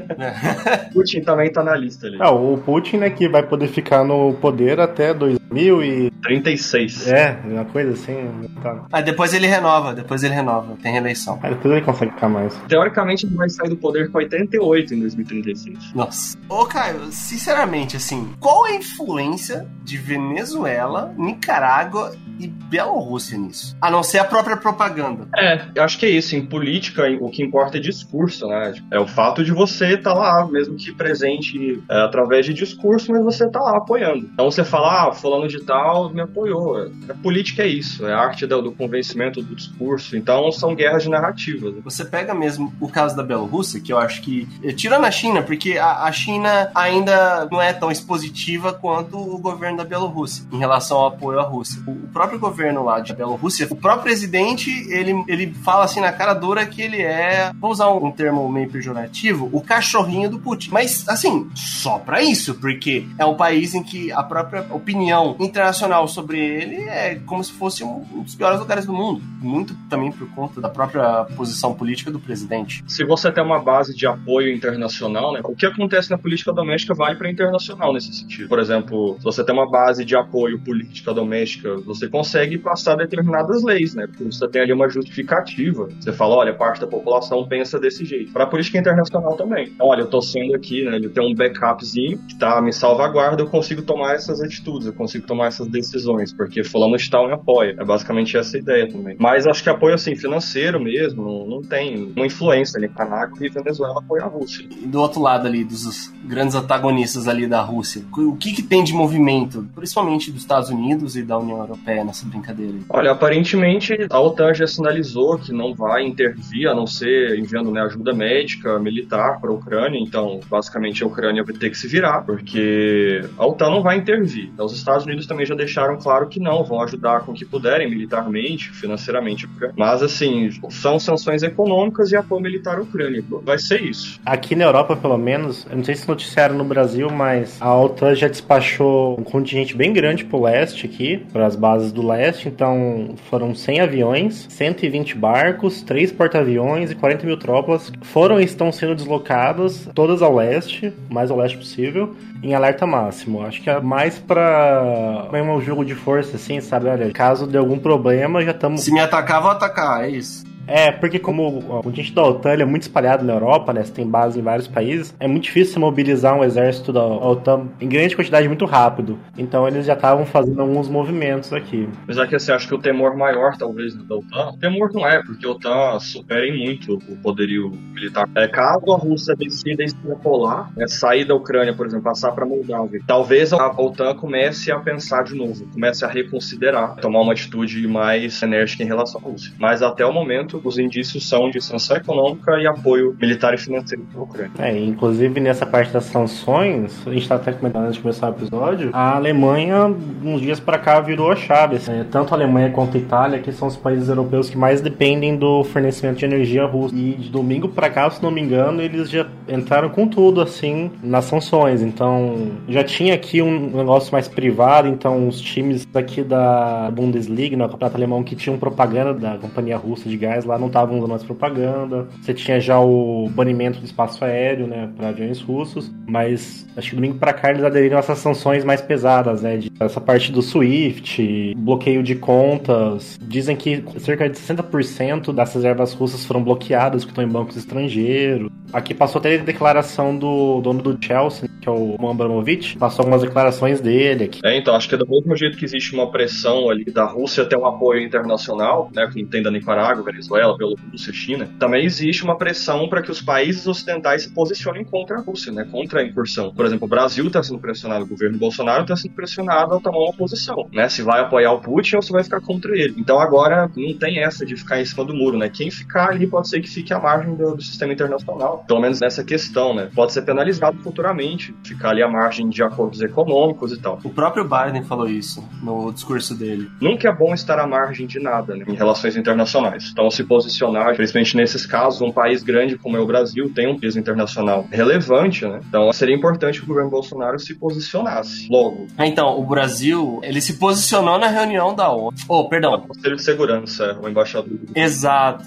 Putin também tá na lista ali. Ah, o Putin, né, que vai poder ficar no poder até 2036. É, uma coisa assim. Tá. Ah, depois ele renova, depois ele renova, tem reeleição. Ah, depois ele consegue ficar mais. Teoricamente ele vai sair do poder com 88 em 2036. Nossa. Ô, Caio, sinceramente, assim, qual a influência de Venezuela, Nicarágua e Bielorrússia nisso? A não ser a própria propaganda. É, eu acho que é isso. Em política, o que importa é discurso, né? É o fato de você estar tá lá, mesmo que presente é, através de discurso, mas você tá lá apoiando. Então você fala, ah, fulano de tal me apoiou. A política é isso, é a arte do, do convencimento do discurso. Então são guerras de narrativas. Você pega mesmo o caso da Bielorrússia, que eu acho que. Tirando a China, porque a, a China ainda não é tão expositiva quanto o governo da Bielorrússia em relação ao apoio à Rússia. O, o próprio governo lá de Bielorrússia, o próprio presidente, ele, ele fala assim na cara dura que ele é, vou usar um, um termo meio pejorativo, o cachorrinho do Putin. Mas, assim, só para isso, porque é um país em que a própria opinião internacional sobre ele é como se fosse um dos piores lugares do mundo. Muito também por conta da própria posição política do presidente. Se você tem uma base de apoio internacional, né, o que acontece na política doméstica vale para internacional nesse sentido. Por exemplo, se você tem uma base de apoio política doméstica, você consegue passar determinadas leis, né? Porque você tem ali uma justificativa. Você fala, olha, parte da população pensa desse jeito jeito. Para a política internacional também. Então, olha, eu tô sendo aqui, né? Ele tem um backupzinho que tá me salvaguarda, eu consigo tomar essas atitudes, eu consigo tomar essessas decisões, porque fulano de tal me apoia. É basicamente essa ideia também. Mas acho que apoio assim financeiro mesmo, não, não tem uma influência ali. Canaco e Venezuela apoiam a Rússia. E do outro lado ali, dos grandes antagonistas ali da Rússia, o que, que tem de movimento, principalmente dos Estados Unidos e da União Europeia nessa brincadeira? Aí? Olha, aparentemente a OTAN já sinalizou que não vai intervir, a não ser enviando né, ajuda médica, militar para a Ucrânia. Então, basicamente, a Ucrânia vai ter que se virar, porque a OTAN não vai intervir. Então, os Estados Unidos também já deixaram claro que não, vão ajudar com o que puderem, militarmente, financeiramente. Mas, assim, são sanções econômicas e apoio militar à Ucrânia. Vai ser isso. Aqui na Europa, pelo menos, eu não sei se noticiaram no Brasil, mas a OTAN já despachou um contingente bem grande pro leste aqui, para as bases do leste. Então, foram 100 aviões, 120 barcos, 3 porta-aviões e 40 mil tropas. Foram e estão sendo deslocadas, todas ao leste, mais ao leste possível, em alerta máximo. Acho que é mais pra um jogo de força, assim, sabe? Olha, caso de algum problema, já estamos. Se me atacar, vou atacar, é isso. É, porque como o contingente da OTAN é muito espalhado na Europa, né? Você tem base em vários países, é muito difícil mobilizar um exército da OTAN em grande quantidade muito rápido. Então eles já estavam fazendo alguns movimentos aqui. Apesar que você acha que o temor maior, talvez, da OTAN, o temor não é, porque a OTAN supera em muito o poderio militar. É, caso a Rússia decida extrapolar, né, sair da Ucrânia, por exemplo, passar para Moldávia, talvez a OTAN comece a pensar de novo, comece a reconsiderar, tomar uma atitude mais enérgica em relação à Rússia. Mas até o momento, os indícios são de sanção econômica e apoio militar e financeiro para a Ucrânia. É, inclusive nessa parte das sanções, a gente está até comentando antes de começar o episódio, a Alemanha, uns dias para cá, virou a chave. Assim, tanto a Alemanha quanto a Itália, que são os países europeus que mais dependem do fornecimento de energia russa. E de domingo para cá, se não me engano, eles já entraram com tudo, assim, nas sanções. Então, já tinha aqui um negócio mais privado, então os times aqui da Bundesliga, no campeonato alemão, que tinham propaganda da companhia russa de gás lá, não estavam usando mais propaganda. Você tinha já o banimento do espaço aéreo, né, para aviões russos, mas acho que domingo para cá eles aderiram a essas sanções mais pesadas, né, de essa parte do SWIFT, bloqueio de contas. Dizem que cerca de 60% das reservas russas foram bloqueadas que estão em bancos estrangeiros. Aqui passou até a declaração do dono do Chelsea, que é o Abramovich, passou algumas declarações dele aqui. É, então, acho que é do mesmo jeito que existe uma pressão ali da Rússia ter um apoio internacional, né, como tem da Nicarágua, Venezuela, Bielorrússia, China, também existe uma pressão para que os países ocidentais se posicionem contra a Rússia, né, contra a incursão. Por exemplo, o Brasil está sendo pressionado, o governo Bolsonaro está sendo pressionado a tomar uma posição, né, se vai apoiar o Putin ou se vai ficar contra ele. Então agora não tem essa de ficar em cima do muro, né, quem ficar ali pode ser que fique à margem do, do sistema internacional, pelo menos nessa questão, né, pode ser penalizado futuramente, ficar ali à margem de acordos econômicos e tal. O próprio Biden falou isso no discurso dele. Nunca é bom estar à margem de nada né, em relações internacionais. Então, se posicionar, principalmente nesses casos, um país grande como é o Brasil tem um peso internacional relevante, né? Então, seria importante que o governo Bolsonaro se posicionasse logo. Ah, então, o Brasil, ele se posicionou na reunião da ONU. Oh, perdão. O Conselho de Segurança, o embaixador. Exato.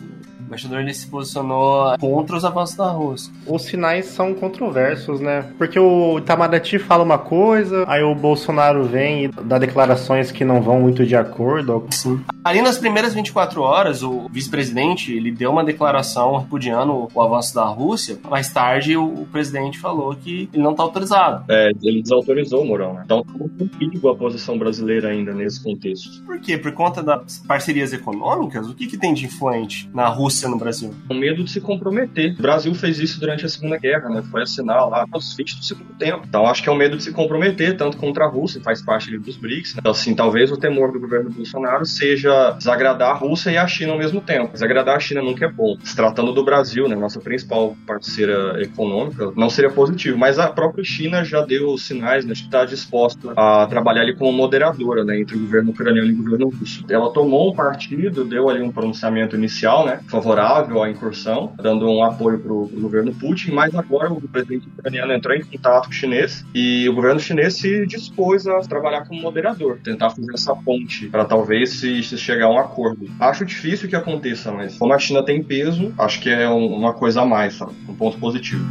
O embaixador ele se posicionou contra os avanços da Rússia. Os sinais são controversos, né? Porque o Itamaraty fala uma coisa, aí o Bolsonaro vem e dá declarações que não vão muito de acordo. Sim. Ali nas primeiras 24 horas, o vice-presidente ele deu uma declaração repudiando o avanço da Rússia. Mais tarde, o presidente falou que ele não está autorizado. É, ele desautorizou o Mourão, né? Então, um perigo a posição brasileira ainda nesse contexto. Por quê? Por conta das parcerias econômicas? O que, que tem de influente na Rússia no Brasil? O medo de se comprometer. O Brasil fez isso durante a Segunda Guerra, né? Foi assinar lá os fins do segundo tempo. Então, acho que é o medo de se comprometer, tanto contra a Rússia, faz parte dos BRICS. Né? Então, assim, talvez o temor do governo Bolsonaro seja desagradar a Rússia e a China ao mesmo tempo. Desagradar a China nunca é bom. Se tratando do Brasil, né, nossa principal parceira econômica, não seria positivo. Mas a própria China já deu sinais né, de que está disposta a trabalhar ali como moderadora né, entre o governo ucraniano e o governo russo. Ela tomou um partido, deu ali um pronunciamento inicial, né, favorável à incursão, dando um apoio para o governo Putin, mas agora o presidente ucraniano entrou em contato com o chinês e o governo chinês se dispôs a trabalhar como moderador, tentar fazer essa ponte para talvez se, se chegar a um acordo. Acho difícil que aconteça, mas como a China tem peso, acho que é um, uma coisa a mais, sabe? um ponto positivo.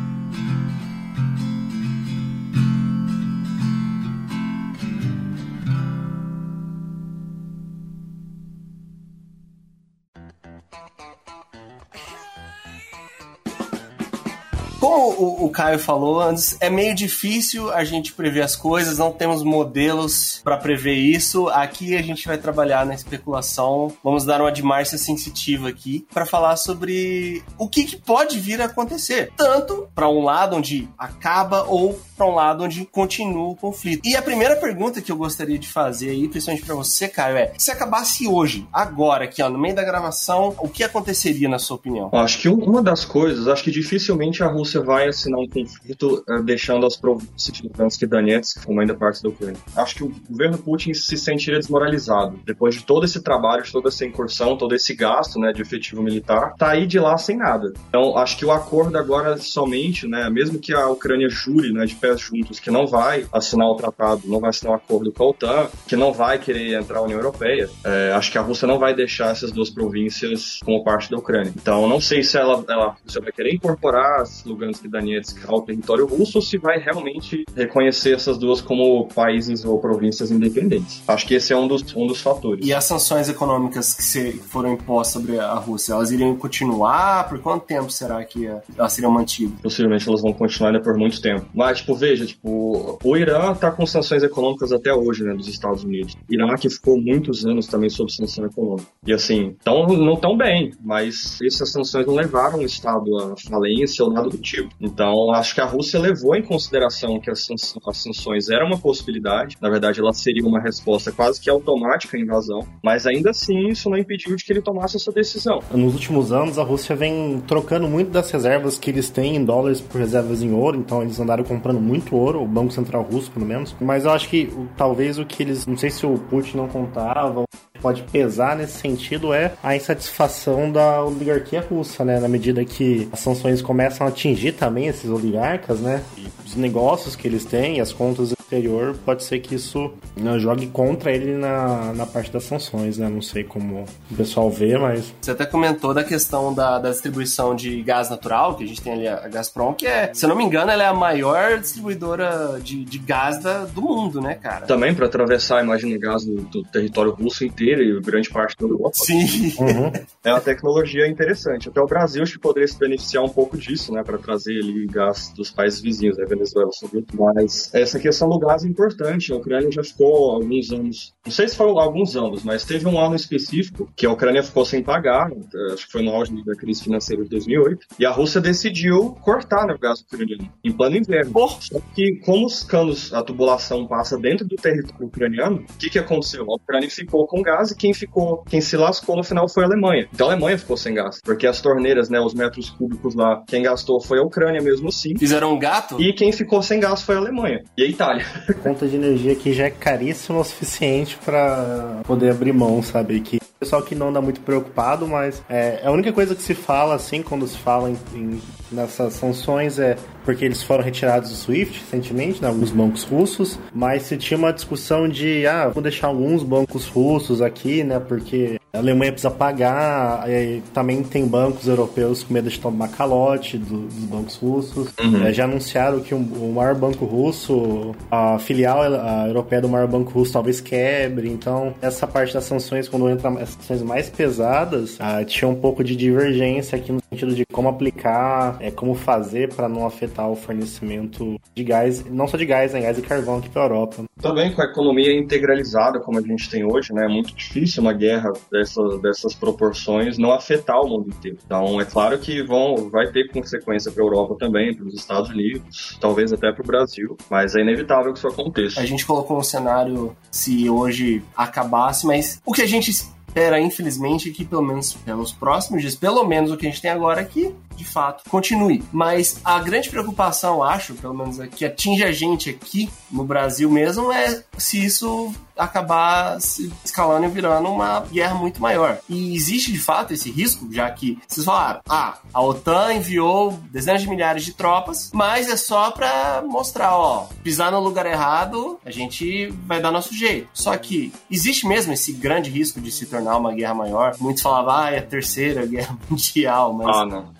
Como o, o Caio falou antes, é meio difícil a gente prever as coisas, não temos modelos para prever isso. Aqui a gente vai trabalhar na especulação. Vamos dar uma de Márcia sensitiva aqui para falar sobre o que, que pode vir a acontecer, tanto para um lado onde acaba ou para um lado onde continua o conflito. E a primeira pergunta que eu gostaria de fazer aí, principalmente para você, Caio, é: se acabasse hoje, agora, aqui, ó, no meio da gravação, o que aconteceria na sua opinião? Acho que uma das coisas, acho que dificilmente a Rússia vai assinar um conflito uh, deixando as províncias de Lugansk e Donetsk como ainda parte da Ucrânia. Acho que o governo Putin se sentiria desmoralizado depois de todo esse trabalho, de toda essa incursão, todo esse gasto, né, de efetivo militar, tá aí de lá sem nada. Então, acho que o acordo agora somente, né, mesmo que a Ucrânia jure, né, de pés juntos que não vai assinar o tratado, não vai assinar o acordo com a OTAN, que não vai querer entrar na União Europeia, é, acho que a Rússia não vai deixar essas duas províncias como parte da Ucrânia. Então, não sei se ela, ela você vai querer incorporar Lugansk e Donetsk ao território russo ou se vai realmente reconhecer essas duas como países ou províncias independentes. Acho que esse é um dos, um dos fatores. E as sanções econômicas que foram impostas sobre a Rússia, elas iriam continuar? Por quanto tempo será que elas seriam mantidas? Possivelmente elas vão continuar ainda por muito tempo. Mas, tipo, veja, tipo, o Irã tá com sanções econômicas até hoje, né, dos Estados Unidos. Irã que ficou muitos anos também sob sanção econômica. E assim, tão, não tão bem, mas essas sanções não levaram o Estado à falência ou nada do tipo. Então, acho que a Rússia levou em consideração que as, sanções eram uma possibilidade. Na verdade, ela seria uma resposta quase que automática à invasão. Mas ainda assim, isso não impediu de que ele tomasse essa decisão. Nos últimos anos, a Rússia vem trocando muito das reservas que eles têm em dólares por reservas em ouro. Então, eles andaram comprando muito ouro, o Banco Central Russo, pelo menos. Mas eu acho que talvez o que eles. Não sei se o Putin não contava, pode pesar nesse sentido é a insatisfação da oligarquia russa, né? Na medida que as sanções começam a atingir também esses oligarcas, né? E os negócios que eles têm, as contas exterior, pode ser que isso né, jogue contra ele na, na parte das sanções, né? Não sei como o pessoal vê, mas. Você até comentou da questão da, da distribuição de gás natural, que a gente tem ali a Gazprom, que é, se eu não me engano, ela é a maior distribuidora de, de gás da, do mundo, né, cara? Também para atravessar, imagina, o gás do, do, território russo inteiro e grande parte da Europa. Sim. Uhum. É uma tecnologia interessante. Até o Brasil acho que poderia se beneficiar um pouco disso, né, para trazer ali gás dos países vizinhos, né, Venezuela, Mas essa questão do gás é importante. A Ucrânia já ficou alguns anos, não sei se foram alguns anos, mas teve um ano específico que a Ucrânia ficou sem pagar, acho que foi no auge da crise financeira de 2008, e a Rússia decidiu cortar né, o gás ucraniano em plano inverno. Oh. Só que, como os canos, a tubulação passa dentro do território ucraniano, o que, que aconteceu? A Ucrânia ficou com gás e quem ficou, quem se lascou no final foi a Alemanha. Então a Alemanha ficou sem gás, porque as torneiras, né, os metros cúbicos lá, quem gastou foi a Ucrânia mesmo sim. Fizeram um gato? E quem ficou sem gás foi a Alemanha e a Itália. Conta de energia aqui já é caríssima o suficiente para poder abrir mão, sabe? Que pessoal que não anda muito preocupado, mas é, a única coisa que se fala, assim, quando se fala em, em, nessas sanções é porque eles foram retirados do SWIFT recentemente, né, alguns bancos russos, mas se tinha uma discussão de, ah, vou deixar alguns bancos russos aqui, né, porque a Alemanha precisa pagar, e também tem bancos europeus com medo de tomar calote do, dos bancos russos. Uhum. É, já anunciaram que um, o maior banco russo, a filial a europeia do maior banco russo talvez quebre, então essa parte das sanções, quando entra as sanções mais pesadas, ah, tinha um pouco de divergência aqui no sentido de como aplicar, é, como fazer para não afetar o fornecimento de gás, não só de gás, né, gás e carvão aqui para a Europa. Também com a economia integralizada como a gente tem hoje, né, é muito difícil uma guerra dessas, dessas proporções não afetar o mundo inteiro. Então é claro que vão, vai ter consequência para a Europa também, para os Estados Unidos, talvez até para o Brasil, mas é inevitável que isso aconteça. A gente colocou um cenário se hoje acabasse, mas o que a gente espera, infelizmente, que pelo menos pelos próximos dias, pelo menos o que a gente tem agora aqui, de fato, continue. Mas a grande preocupação, acho, pelo menos que atinge a gente aqui no Brasil mesmo, é se isso acabar se escalando e virando uma guerra muito maior. E existe de fato esse risco, já que vocês falaram, ah, a OTAN enviou dezenas de milhares de tropas, mas é só para mostrar, ó, pisar no lugar errado, a gente vai dar nosso jeito. Só que existe mesmo esse grande risco de se tornar tornar uma guerra maior. Muitos falavam, ah, é a terceira guerra mundial, mas. Ah, não.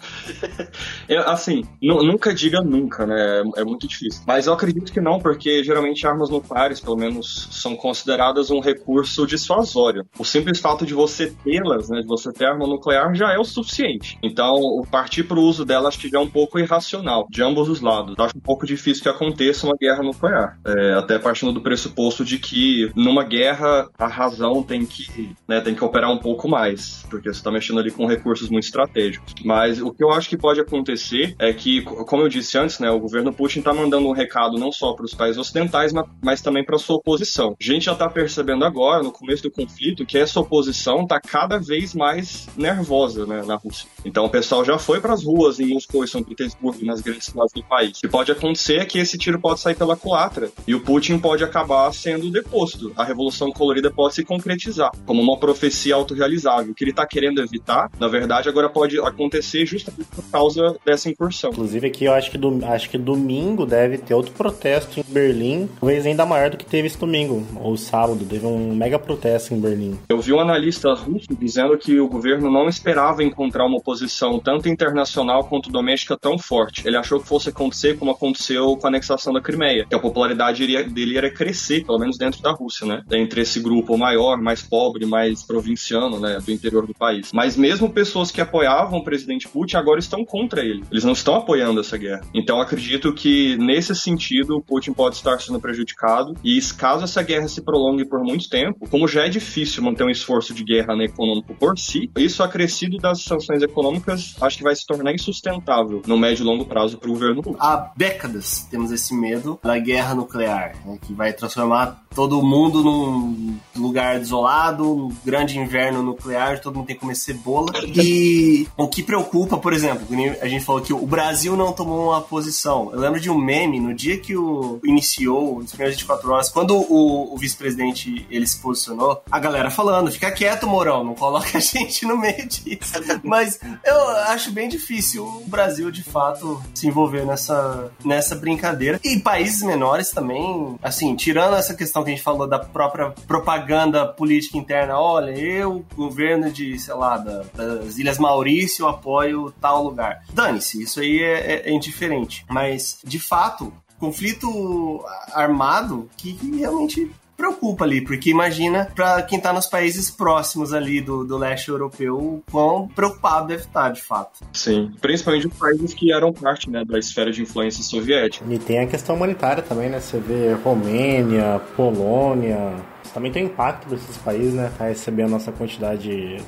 eu, assim, nunca diga nunca, né? É, é muito difícil. Mas eu acredito que não, porque geralmente armas nucleares, pelo menos, são consideradas um recurso dissuasório. O simples fato de você tê-las, né, de você ter arma nuclear, já é o suficiente. Então, partir para o uso dela acho que já é um pouco irracional, de ambos os lados. Acho um pouco difícil que aconteça uma guerra nuclear. É, até partindo do pressuposto de que numa guerra a razão tem que, né, tem que operar um pouco mais, porque você está mexendo ali com recursos muito estratégicos. Mas o que eu acho que pode acontecer é que, como eu disse antes, né, o governo Putin está mandando um recado não só para os países ocidentais, mas, mas também para sua oposição. A gente já está percebendo agora, no começo do conflito, que essa oposição está cada vez mais nervosa né, na Rússia. Então o pessoal já foi para as ruas em Moscou e São Petersburgo, nas grandes cidades do país. O que pode acontecer é que esse tiro pode sair pela culatra e o Putin pode acabar sendo deposto. A Revolução Colorida pode se concretizar como uma profecia autorrealizável. O que ele está querendo evitar, na verdade, agora pode acontecer justamente por causa dessa incursão. Inclusive aqui eu acho que, do, acho que domingo deve ter outro protesto em Berlim, talvez ainda maior do que teve esse domingo, ou sábado, teve um mega protesto em Berlim. Eu vi um analista russo dizendo que o governo não esperava encontrar uma oposição tanto internacional quanto doméstica tão forte. Ele achou que fosse acontecer como aconteceu com a anexação da Crimeia, que a popularidade dele iria crescer, pelo menos dentro da Rússia, né? Entre esse grupo maior, mais pobre, mais provinciano, né, do interior do país. Mas mesmo pessoas que apoiavam o presidente Putin agora estão contra ele. Eles não estão apoiando essa guerra. Então acredito que nesse sentido Putin pode estar sendo prejudicado e caso essa guerra se prolongue por muito tempo, como já é difícil manter um esforço de guerra né, econômico por si, isso acrescido das sanções econômicas acho que vai se tornar insustentável no médio e longo prazo para o governo russo. Há décadas temos esse medo da guerra nuclear, né, que vai transformar todo mundo num lugar isolado, um grande inverno nuclear, todo mundo tem que comer cebola. E o que preocupa, por exemplo, a gente falou que o Brasil não tomou uma posição. Eu lembro de um meme no dia que o iniciou, nas primeiras 24 horas, quando o, o vice-presidente ele se posicionou, a galera falando, fica quieto, Mourão, não coloca a gente no meio disso. Mas eu acho bem difícil o Brasil, de fato, se envolver nessa, nessa brincadeira. E países menores também, assim, tirando essa questão que a gente falou da própria propaganda política interna, olha, eu, governo de, sei lá, da, das Ilhas Maurício, apoio tal lugar. Dane-se, isso aí é, é, é indiferente. Mas, de fato, conflito armado que realmente preocupa ali, porque imagina para quem tá nos países próximos ali do, do leste europeu, quão preocupado deve estar, tá, de fato. Sim, principalmente os países que eram parte né, da esfera de influência soviética. E tem a questão humanitária também, né? Você vê Romênia, Polônia, também tem impacto desses países, né? Tá recebendo nossa quantidade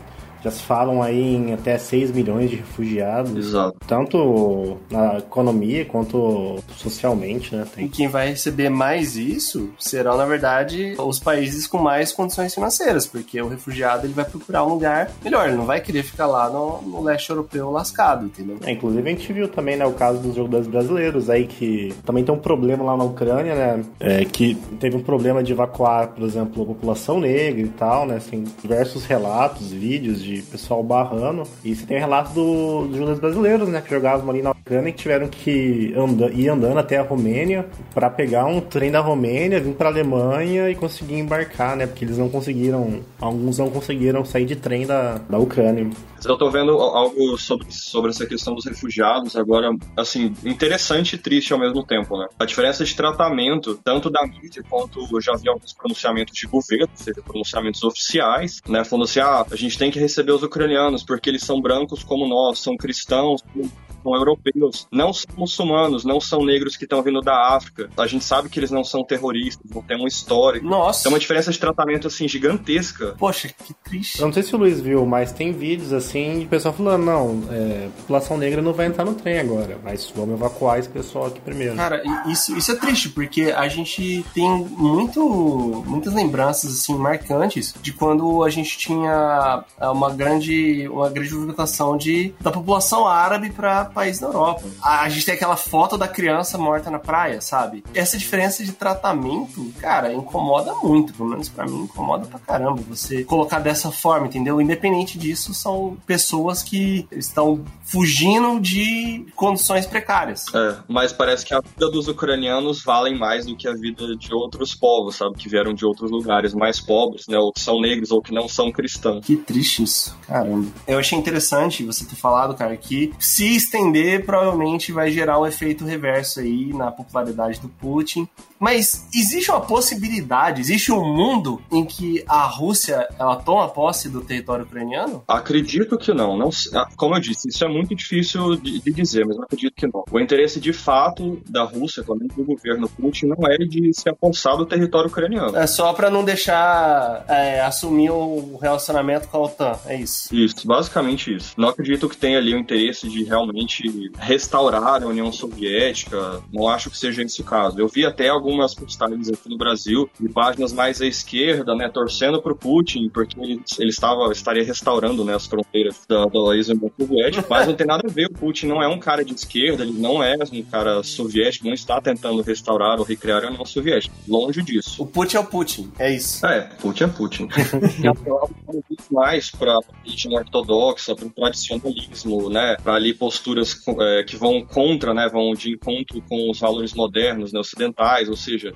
já se falam aí em até 6 milhões de refugiados. Exato. Tanto na economia quanto socialmente, né? Tem... E quem vai receber mais isso serão, na verdade, os países com mais condições financeiras, porque o refugiado ele vai procurar um lugar melhor, ele não vai querer ficar lá no, no leste europeu lascado, entendeu? É, inclusive a gente viu também, né, o caso dos jogadores brasileiros aí, que também tem um problema lá na Ucrânia, né? É, que teve um problema de evacuar, por exemplo, a população negra e tal, né? Tem diversos relatos, vídeos de de pessoal barrando. E você tem relato do, dos jogadores brasileiros, né? Que jogavam ali na Ucrânia e que tiveram que anda, ir andando até a Romênia para pegar um trem da Romênia, vir para Alemanha e conseguir embarcar, né? Porque eles não conseguiram, alguns não conseguiram sair de trem da, da Ucrânia. Eu tô vendo algo sobre, sobre essa questão dos refugiados agora, assim, interessante e triste ao mesmo tempo, né? A diferença de tratamento, tanto da mídia quanto eu já vi alguns pronunciamentos de governo, ou seja, pronunciamentos oficiais, né? Falando assim, ah, a gente tem que receber os ucranianos porque eles são brancos como nós, são cristãos, são europeus, não são muçulmanos, não são negros que estão vindo da África. A gente sabe que eles não são terroristas, não tem uma história. Nossa. Tem uma diferença de tratamento, assim, gigantesca. Poxa, que triste. Eu não sei se o Luiz viu, mas tem vídeos, assim, de pessoal falando, não, é, população negra não vai entrar no trem agora, mas vamos evacuar esse pessoal aqui primeiro. Cara, isso, isso é triste, porque a gente tem muito, muitas lembranças, assim, marcantes de quando a gente tinha uma grande, uma grande movimentação de, da população árabe para país na Europa. A, a gente tem aquela foto da criança morta na praia, sabe? Essa diferença de tratamento, cara, incomoda muito. Pelo menos pra mim, incomoda pra caramba. Você colocar dessa forma, entendeu? Independente disso, são pessoas que estão fugindo de condições precárias. É, mas parece que a vida dos ucranianos valem mais do que a vida de outros povos, sabe? Que vieram de outros lugares mais pobres, né? Ou que são negros ou que não são cristãos. Que triste isso, caramba. Eu achei interessante você ter falado, cara, que se estender provavelmente vai gerar um efeito reverso aí na popularidade do Putin. Mas existe uma possibilidade, existe um mundo em que a Rússia ela toma posse do território ucraniano? Acredito que não. não ah, como eu disse, isso é muito difícil de, de dizer, mas eu acredito que não. O interesse de fato da Rússia, menos do governo Putin, não é de se apossar do território ucraniano. É só para não deixar é, assumir o relacionamento com a OTAN, é isso. Isso, basicamente isso. Não acredito que tenha ali o interesse de realmente restaurar a União Soviética. Não acho que seja esse o caso. Eu vi até algumas postagens aqui no Brasil de páginas mais à esquerda, né, torcendo pro Putin, porque ele, ele estava, estaria restaurando, né, as fronteiras da, da ex-União Soviética, mas não tem nada a ver, o Putin não é um cara de esquerda, ele não é um cara soviético, não está tentando restaurar ou recriar a União Soviética, longe disso. O Putin é o Putin, é isso. É, Putin é Putin. mais para religião ortodoxa, para o tradicionalismo, né, para ali é, que vão contra, né, vão de encontro com os valores modernos, né, ocidentais, ou seja,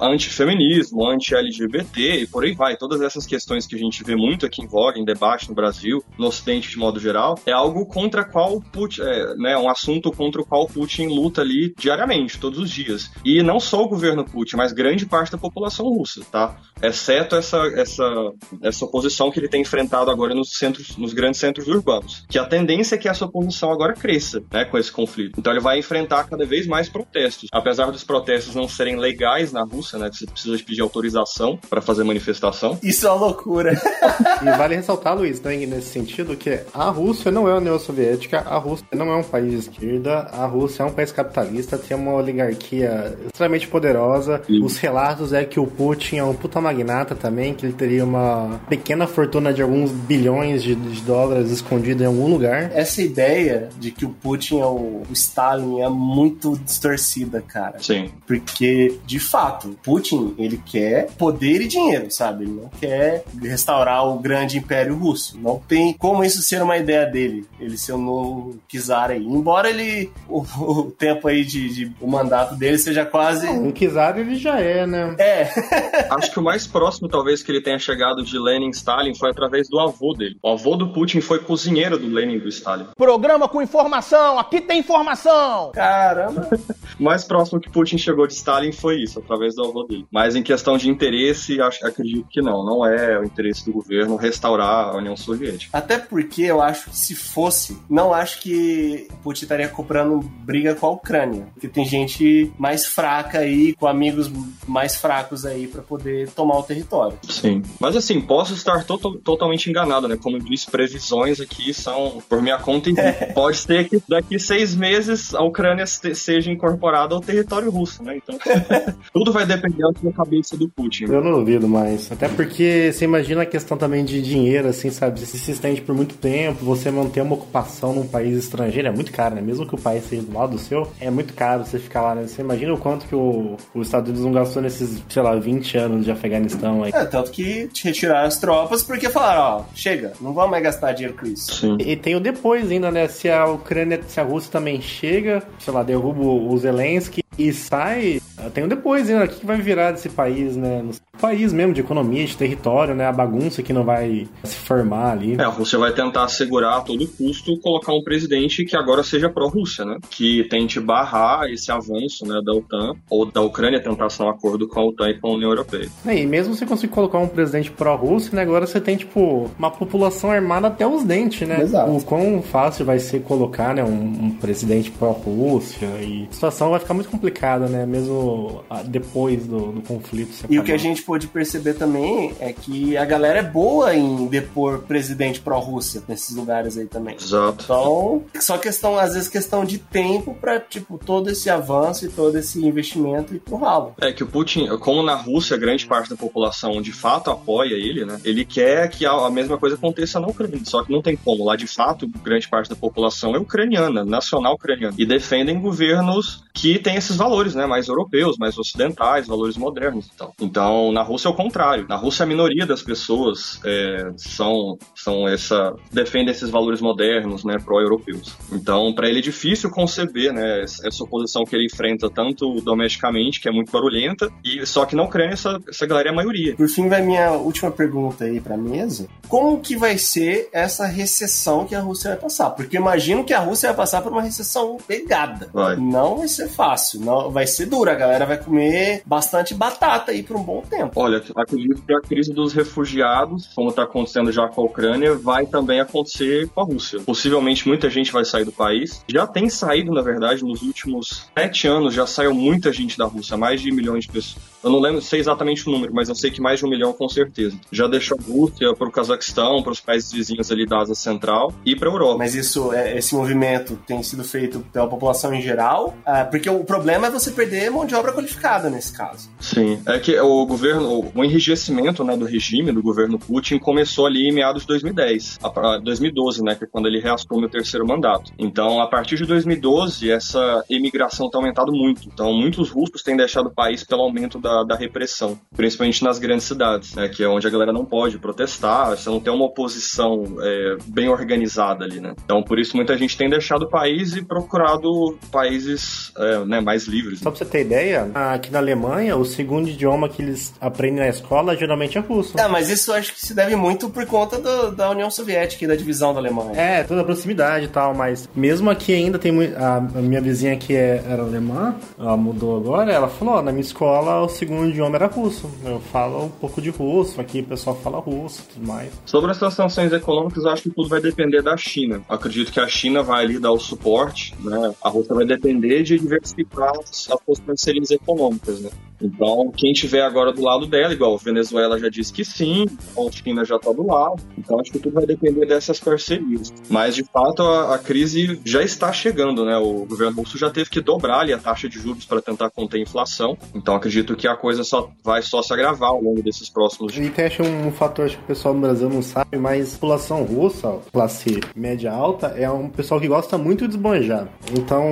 antifeminismo, anti-LGBT e por aí vai. Todas essas questões que a gente vê muito aqui em voga, em debate no Brasil, no Ocidente de modo geral, é algo contra qual Putin, é, né, um assunto contra o qual Putin luta ali diariamente, todos os dias. E não só o governo Putin, mas grande parte da população russa, tá? Exceto essa, essa, essa oposição que ele tem enfrentado agora nos centros, nos grandes centros urbanos. Que a tendência é que essa oposição agora cresça, né, com esse conflito. Então ele vai enfrentar cada vez mais protestos. Apesar dos protestos não serem legais na Rússia, né? Que você precisa pedir autorização para fazer manifestação. Isso é uma loucura. e vale ressaltar, Luiz, né, nesse sentido, que a Rússia não é a União Soviética, a Rússia não é um país de esquerda, a Rússia é um país capitalista, tem uma oligarquia extremamente poderosa. Sim. Os relatos é que o Putin é um puta magnata também, que ele teria uma pequena fortuna de alguns bilhões de, de dólares escondido em algum lugar. Essa ideia de que o Putin é o, o Stalin é muito distorcida, cara. Sim. Porque de fato, Putin, ele quer poder e dinheiro, sabe? Ele não quer restaurar o grande império russo. Não tem como isso ser uma ideia dele, ele ser um novo czar aí. Embora ele, o, o tempo aí de, de, o mandato dele seja quase... Um czar ele já é, né? É. Acho que o mais próximo, talvez, que ele tenha chegado de Lenin e Stalin foi através do avô dele. O avô do Putin foi cozinheiro do Lenin e do Stalin. Programa com informação, aqui tem informação! Caramba! o mais próximo que Putin chegou de Stalin foi isso, através do avô dele. Mas em questão de interesse, acho, acredito que não. Não é o interesse do governo restaurar a União Soviética. Até porque eu acho que se fosse, não acho que Putin estaria comprando briga com a Ucrânia. Porque tem gente mais fraca aí, com amigos mais fracos aí para poder tomar o território. Sim. Mas assim, posso estar to totalmente enganado, né? Como eu disse, previsões aqui são por minha conta e é. pode ser que daqui seis meses a Ucrânia seja incorporada ao território russo, né? Então. Tudo vai depender da cabeça do Putin. Eu não duvido mais. Até porque você imagina a questão também de dinheiro, assim, sabe? Se se estende por muito tempo, você manter uma ocupação num país estrangeiro é muito caro, né? Mesmo que o país seja do lado do seu, é muito caro você ficar lá, né? Você imagina o quanto que o, os Estados Unidos não gastou nesses, sei lá, 20 anos de Afeganistão aí. É, tanto que retiraram as tropas porque falaram, ó, chega, não vamos mais gastar dinheiro com isso. Sim. E, e tem o depois ainda, né? Se a Ucrânia, se a Rússia também chega, sei lá, derruba o Zelensky e sai, tem o depois ainda, o que vai virar desse país, né? No país mesmo, de economia, de território, né? A bagunça que não vai se formar ali. É, a Rússia vai tentar assegurar a todo custo colocar um presidente que agora seja pró-Rússia, né? Que tente barrar esse avanço, né, da OTAN, ou da Ucrânia tentar assinar um acordo com a OTAN e com a União Europeia. É, e mesmo você conseguir colocar um presidente pró-Rússia, né, agora você tem, tipo, uma população armada até os dentes, né? Exato. O quão fácil vai ser colocar, né, um, um presidente pró-Rússia e a situação vai ficar muito complicada, né? Mesmo ah, depois do, do conflito. se E o que a gente pôde perceber também é que a galera é boa em depor presidente pró-Rússia nesses lugares aí também. Exato. Então, só questão, às vezes, questão de tempo pra, tipo, todo esse avanço e todo esse investimento ir pro ralo. É que o Putin, como na Rússia grande parte da população de fato apoia ele, né? Ele quer que a, a mesma coisa aconteça na Ucrânia. Só que não tem como. Lá de fato, grande parte da população é ucraniana, nacional ucraniana. E defendem governos que têm esses valores, né? Mais europeus, mais ocidentais, valores modernos e tal. Então, na Rússia é o contrário. Na Rússia a minoria das pessoas é, são, são essa. defendem esses valores modernos, né? Pró-europeus. Então, para ele é difícil conceber, né? Essa oposição que ele enfrenta tanto domesticamente, que é muito barulhenta, e só que na Ucrânia essa, essa galera é a maioria. Por fim, vai minha última pergunta aí pra mesa. Como que vai ser essa recessão que a Rússia vai passar? Porque imagino que a Rússia vai passar por uma recessão pegada. Vai. Não vai ser fácil, não vai ser dura. A galera vai comer bastante batata aí por um bom tempo. Olha, acredito que a crise dos refugiados, como está acontecendo já com a Ucrânia, vai também acontecer com a Rússia. Possivelmente muita gente vai sair do país. Já tem saído, na verdade, nos últimos sete anos, já saiu muita gente da Rússia, mais de milhões de pessoas. Eu não lembro, sei exatamente o número, mas eu sei que mais de um milhão com certeza. Já deixou a Rússia para o Cazaquistão, para os países vizinhos ali da Ásia Central e para a Europa. Mas isso, é, esse movimento tem sido feito pela população em geral, ah, porque o problema é você perder mão de obra qualificada nesse caso. Sim, é que o governo, o enrijecimento né, do regime do governo Putin começou ali em meados de 2010, a- a 2012, né, que é quando ele reassume o terceiro mandato. Então, a partir de 2012, essa imigração tem aumentado muito. Então, muitos russos têm deixado o país pelo aumento da, da repressão, principalmente nas grandes cidades, né, que é onde a galera não pode protestar, você não tem uma oposição é, bem organizada ali, né. Então, por isso, muita gente tem deixado o país e procurado países é, né, mais livres. Só pra você ter ideia, aqui na Alemanha, o segundo idioma que eles aprendem na escola geralmente é russo. Ah, mas isso eu acho que se deve muito por conta do- da União Soviética e da divisão da Alemanha. É, toda a proximidade e tal, mas mesmo aqui ainda tem muito. A, a minha vizinha que é- era alemã, ela mudou agora, ela falou: ó, na minha escola o segundo idioma era russo. Eu falo um pouco de russo, aqui o pessoal fala russo e tudo mais. Sobre essas sanções econômicas, eu acho que tudo vai depender da China. Acredito que a China vai ali dar o suporte, né? A Rússia vai depender de diversificar as suas parcerias econômicas, né? Então, quem tiver agora do lado dela, igual a Venezuela já disse que sim, a China já está do lado. Então, acho que tudo vai depender dessas parcerias. Mas, de fato, a, a crise já está chegando, né? O governo russo já teve que dobrar ali a taxa de juros para tentar conter a inflação. Então, acredito que a coisa só vai só se agravar ao longo desses próximos dias. E tem acho, um fator acho que o pessoal no Brasil não sabe, mas a população russa, classe média alta, é um pessoal que gosta muito de esbanjar. Então,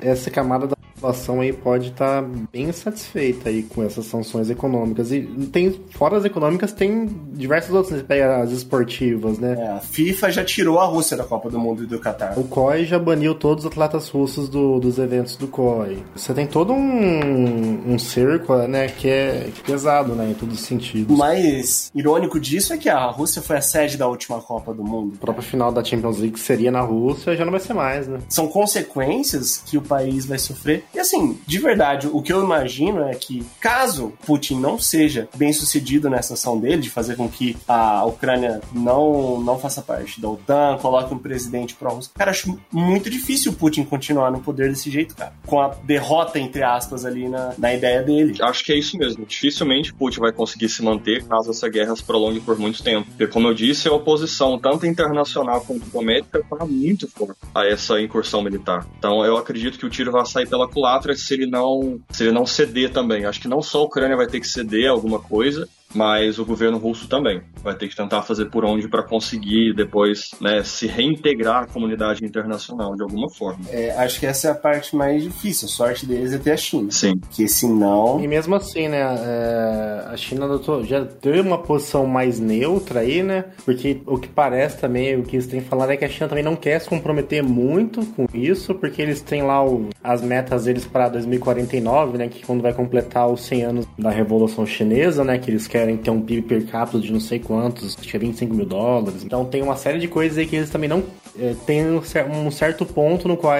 essa camada da população aí pode estar bem satisfeita aí com essas sanções econômicas. E tem, fora as econômicas, tem diversas outras, né? Você pega as esportivas, né? É, a FIFA já tirou a Rússia da Copa do Mundo e do Catar. O COI já baniu todos os atletas russos do- dos eventos do COI. Você tem todo um, um cerco, né, que é pesado, né, em todos os O sentidos. mais irônico disso é que a Rússia foi a sede da última Copa do Mundo. A própria final da Champions League seria na Rússia, já não vai ser mais, né? São consequências que o país vai sofrer. E assim, de verdade, o que eu imagino é que, caso Putin não seja bem sucedido nessa ação dele, de fazer com que a Ucrânia não, não faça parte da OTAN, coloque um presidente pró-russo, cara, acho muito difícil o Putin continuar no poder desse jeito, cara. Com a derrota, entre aspas, ali na, na ideia dele. Acho que é isso mesmo. Dificilmente Putin vai conseguir se manter caso essa guerra se prolongue por muito tempo. Porque, como eu disse, a oposição, tanto internacional quanto doméstica, está muito forte a essa incursão militar. Então, eu acredito que o tiro vai sair pela culatra se ele não, se ele não ceder também. Acho que não só a Ucrânia vai ter que ceder alguma coisa, mas o governo russo também vai ter que tentar fazer por onde para conseguir depois né, se reintegrar à comunidade internacional de alguma forma. É, acho que essa é a parte mais difícil. A sorte deles é ter a China. Sim. Porque senão. E mesmo assim, né, é, a China adotou- já teve uma posição mais neutra aí, né? Porque o que parece também, o que eles têm falado é que a China também não quer se comprometer muito com isso, porque eles têm lá o- as metas deles para 2049, né? Que quando vai completar os 100 anos da Revolução Chinesa, né? Que eles querem ter um PIB per capita de não sei quantos, acho que é 25 mil dólares. Então tem uma série de coisas aí que eles também não é, tem um cer- certo ponto no qual,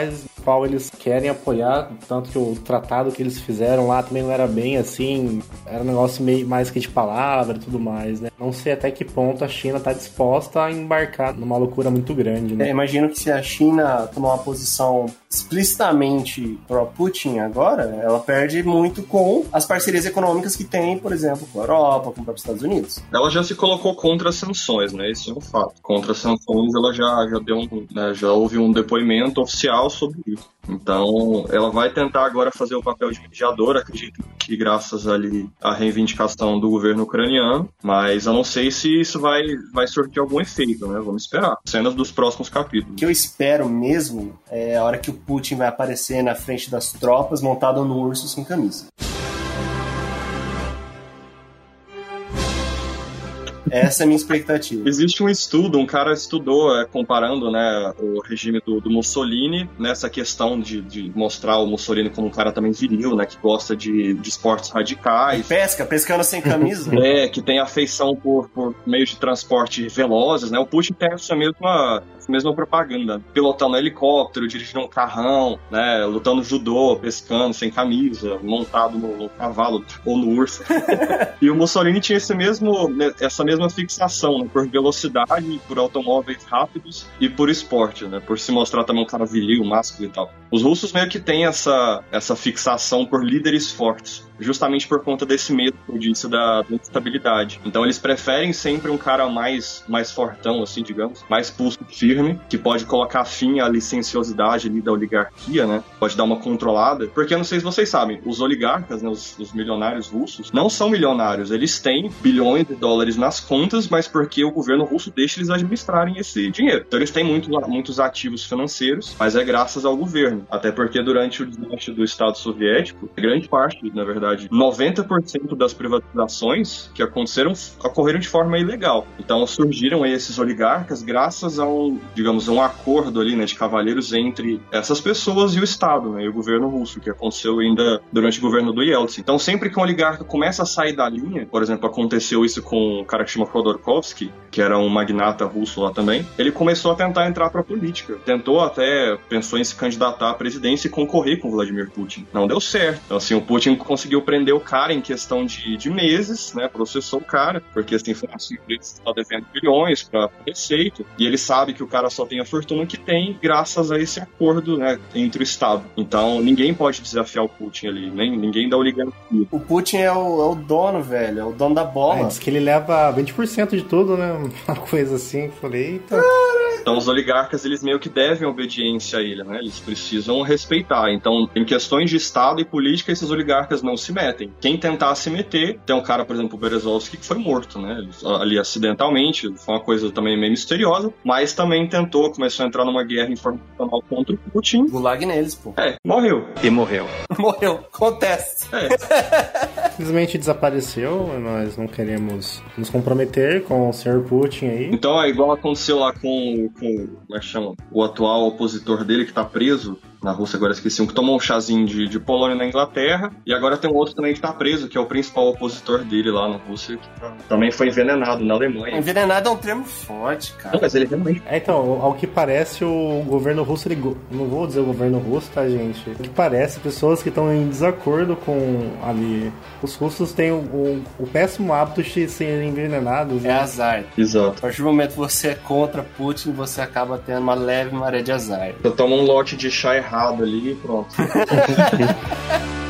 qual eles querem apoiar, tanto que o tratado que eles fizeram lá também não era bem assim, era um negócio meio mais que de palavra e tudo mais, né? Não sei até que ponto a China tá disposta a embarcar numa loucura muito grande, É, né? imagino que se a China tomar uma posição explicitamente pró-Putin agora, ela perde muito com as parcerias econômicas que tem, por exemplo, com a Europa, com os Estados Unidos. Ela já se colocou contra as sanções, né? Isso é um fato. Contra as sanções, ela já, já deu um, né, já houve um depoimento oficial sobre isso. Então, ela vai tentar agora fazer o papel de mediadora, acredito que graças ali à reivindicação do governo ucraniano, mas eu não sei se isso vai, vai surtir algum efeito, né? Vamos esperar. Cenas dos próximos capítulos. O que eu espero mesmo é a hora que o Putin vai aparecer na frente das tropas montado no urso sem camisa. Essa é a minha expectativa. Existe um estudo, um cara estudou é, comparando né, o regime do, do Mussolini nessa questão de, de, mostrar o Mussolini como um cara também viril, né, que gosta de, de esportes radicais. Pesca, pescando sem camisa. é, que tem afeição por, por meios de transporte velozes, né? O Putin tem essa mesma, essa mesma propaganda, pilotando helicóptero, dirigindo um carrão, né, lutando judô, pescando sem camisa, montado no, no cavalo ou no urso. e o Mussolini tinha esse mesmo, né, essa mesma fixação né, por velocidade, por automóveis rápidos e por esporte, né? Por se mostrar também um cara viril, másculo e tal. Os russos meio que têm essa, essa fixação por líderes fortes justamente por conta desse medo que eu disse da, da instabilidade. Então eles preferem sempre um cara mais, mais fortão, assim, digamos, mais pulso firme, que pode colocar fim à licenciosidade ali da oligarquia, né? Pode dar uma controlada. Porque eu não sei se vocês sabem, os oligarcas, né, os, os milionários russos, não são milionários. Eles têm bilhões de dólares nas contas, mas porque o governo russo deixa eles administrarem esse dinheiro. Então eles têm muito, muitos ativos financeiros, mas é graças ao governo. Até porque durante o desmanche do Estado Soviético, grande parte, na verdade, verdade, 90% das privatizações que aconteceram ocorreram de forma ilegal. Então surgiram esses oligarcas graças a um, digamos, um acordo ali, né, de cavalheiros entre essas pessoas e o Estado, né, e o governo russo, que aconteceu ainda durante o governo do Yeltsin. Então sempre que um oligarca começa a sair da linha, por exemplo, aconteceu isso com um cara que chama Khodorkovsky, que era um magnata russo lá também, ele começou a tentar entrar para a política. Tentou até, pensou em se candidatar à presidência e concorrer com Vladimir Putin. Não deu certo. Então assim, o Putin conseguiu conseguiu prender o cara em questão de, de meses, né? Processou o cara, porque assim, foi assim, ele está devendo bilhões para receita, e ele sabe que o cara só tem a fortuna que tem graças a esse acordo, né, entre o Estado. Então, ninguém pode desafiar o Putin ali, nem ninguém da oligarquia. O Putin é o, é o dono, velho, é o dono da bola. É, diz que ele leva 20% de tudo, né? Uma coisa assim, falei, eita. Então os oligarcas, eles meio que devem obediência a ele, né? Eles precisam respeitar. Então, em questões de Estado e política, esses oligarcas não se metem. Quem tentar se meter, tem um cara, por exemplo, o Berezovsky, que foi morto, né? Ali acidentalmente, foi uma coisa também meio misteriosa, mas também tentou, começou a entrar numa guerra informacional contra o Putin. Gulag neles, pô. É, morreu. E morreu. morreu. Acontece. É. Simplesmente desapareceu, nós não queremos nos comprometer com o Sr. Putin aí. Então é igual aconteceu lá com com como é que chama? o atual opositor dele que tá preso na Rússia, agora esqueci um, que tomou um chazinho de, de Polônia na Inglaterra, e agora tem um outro também que tá preso, que é o principal opositor dele lá na Rússia, que também foi envenenado na Alemanha. Envenenado é um termo forte, cara. Não, mas ele realmente. É, então, ao que parece, o governo russo, ele, não vou dizer o governo russo, tá, gente? O que parece, pessoas que estão em desacordo com ali. Os russos têm o, o, o péssimo hábito de serem envenenados. É né? azar. Exato. A partir do momento que você é contra Putin, você acaba tendo uma leve maré de azar. Você toma um lote de chá errado ali e pronto.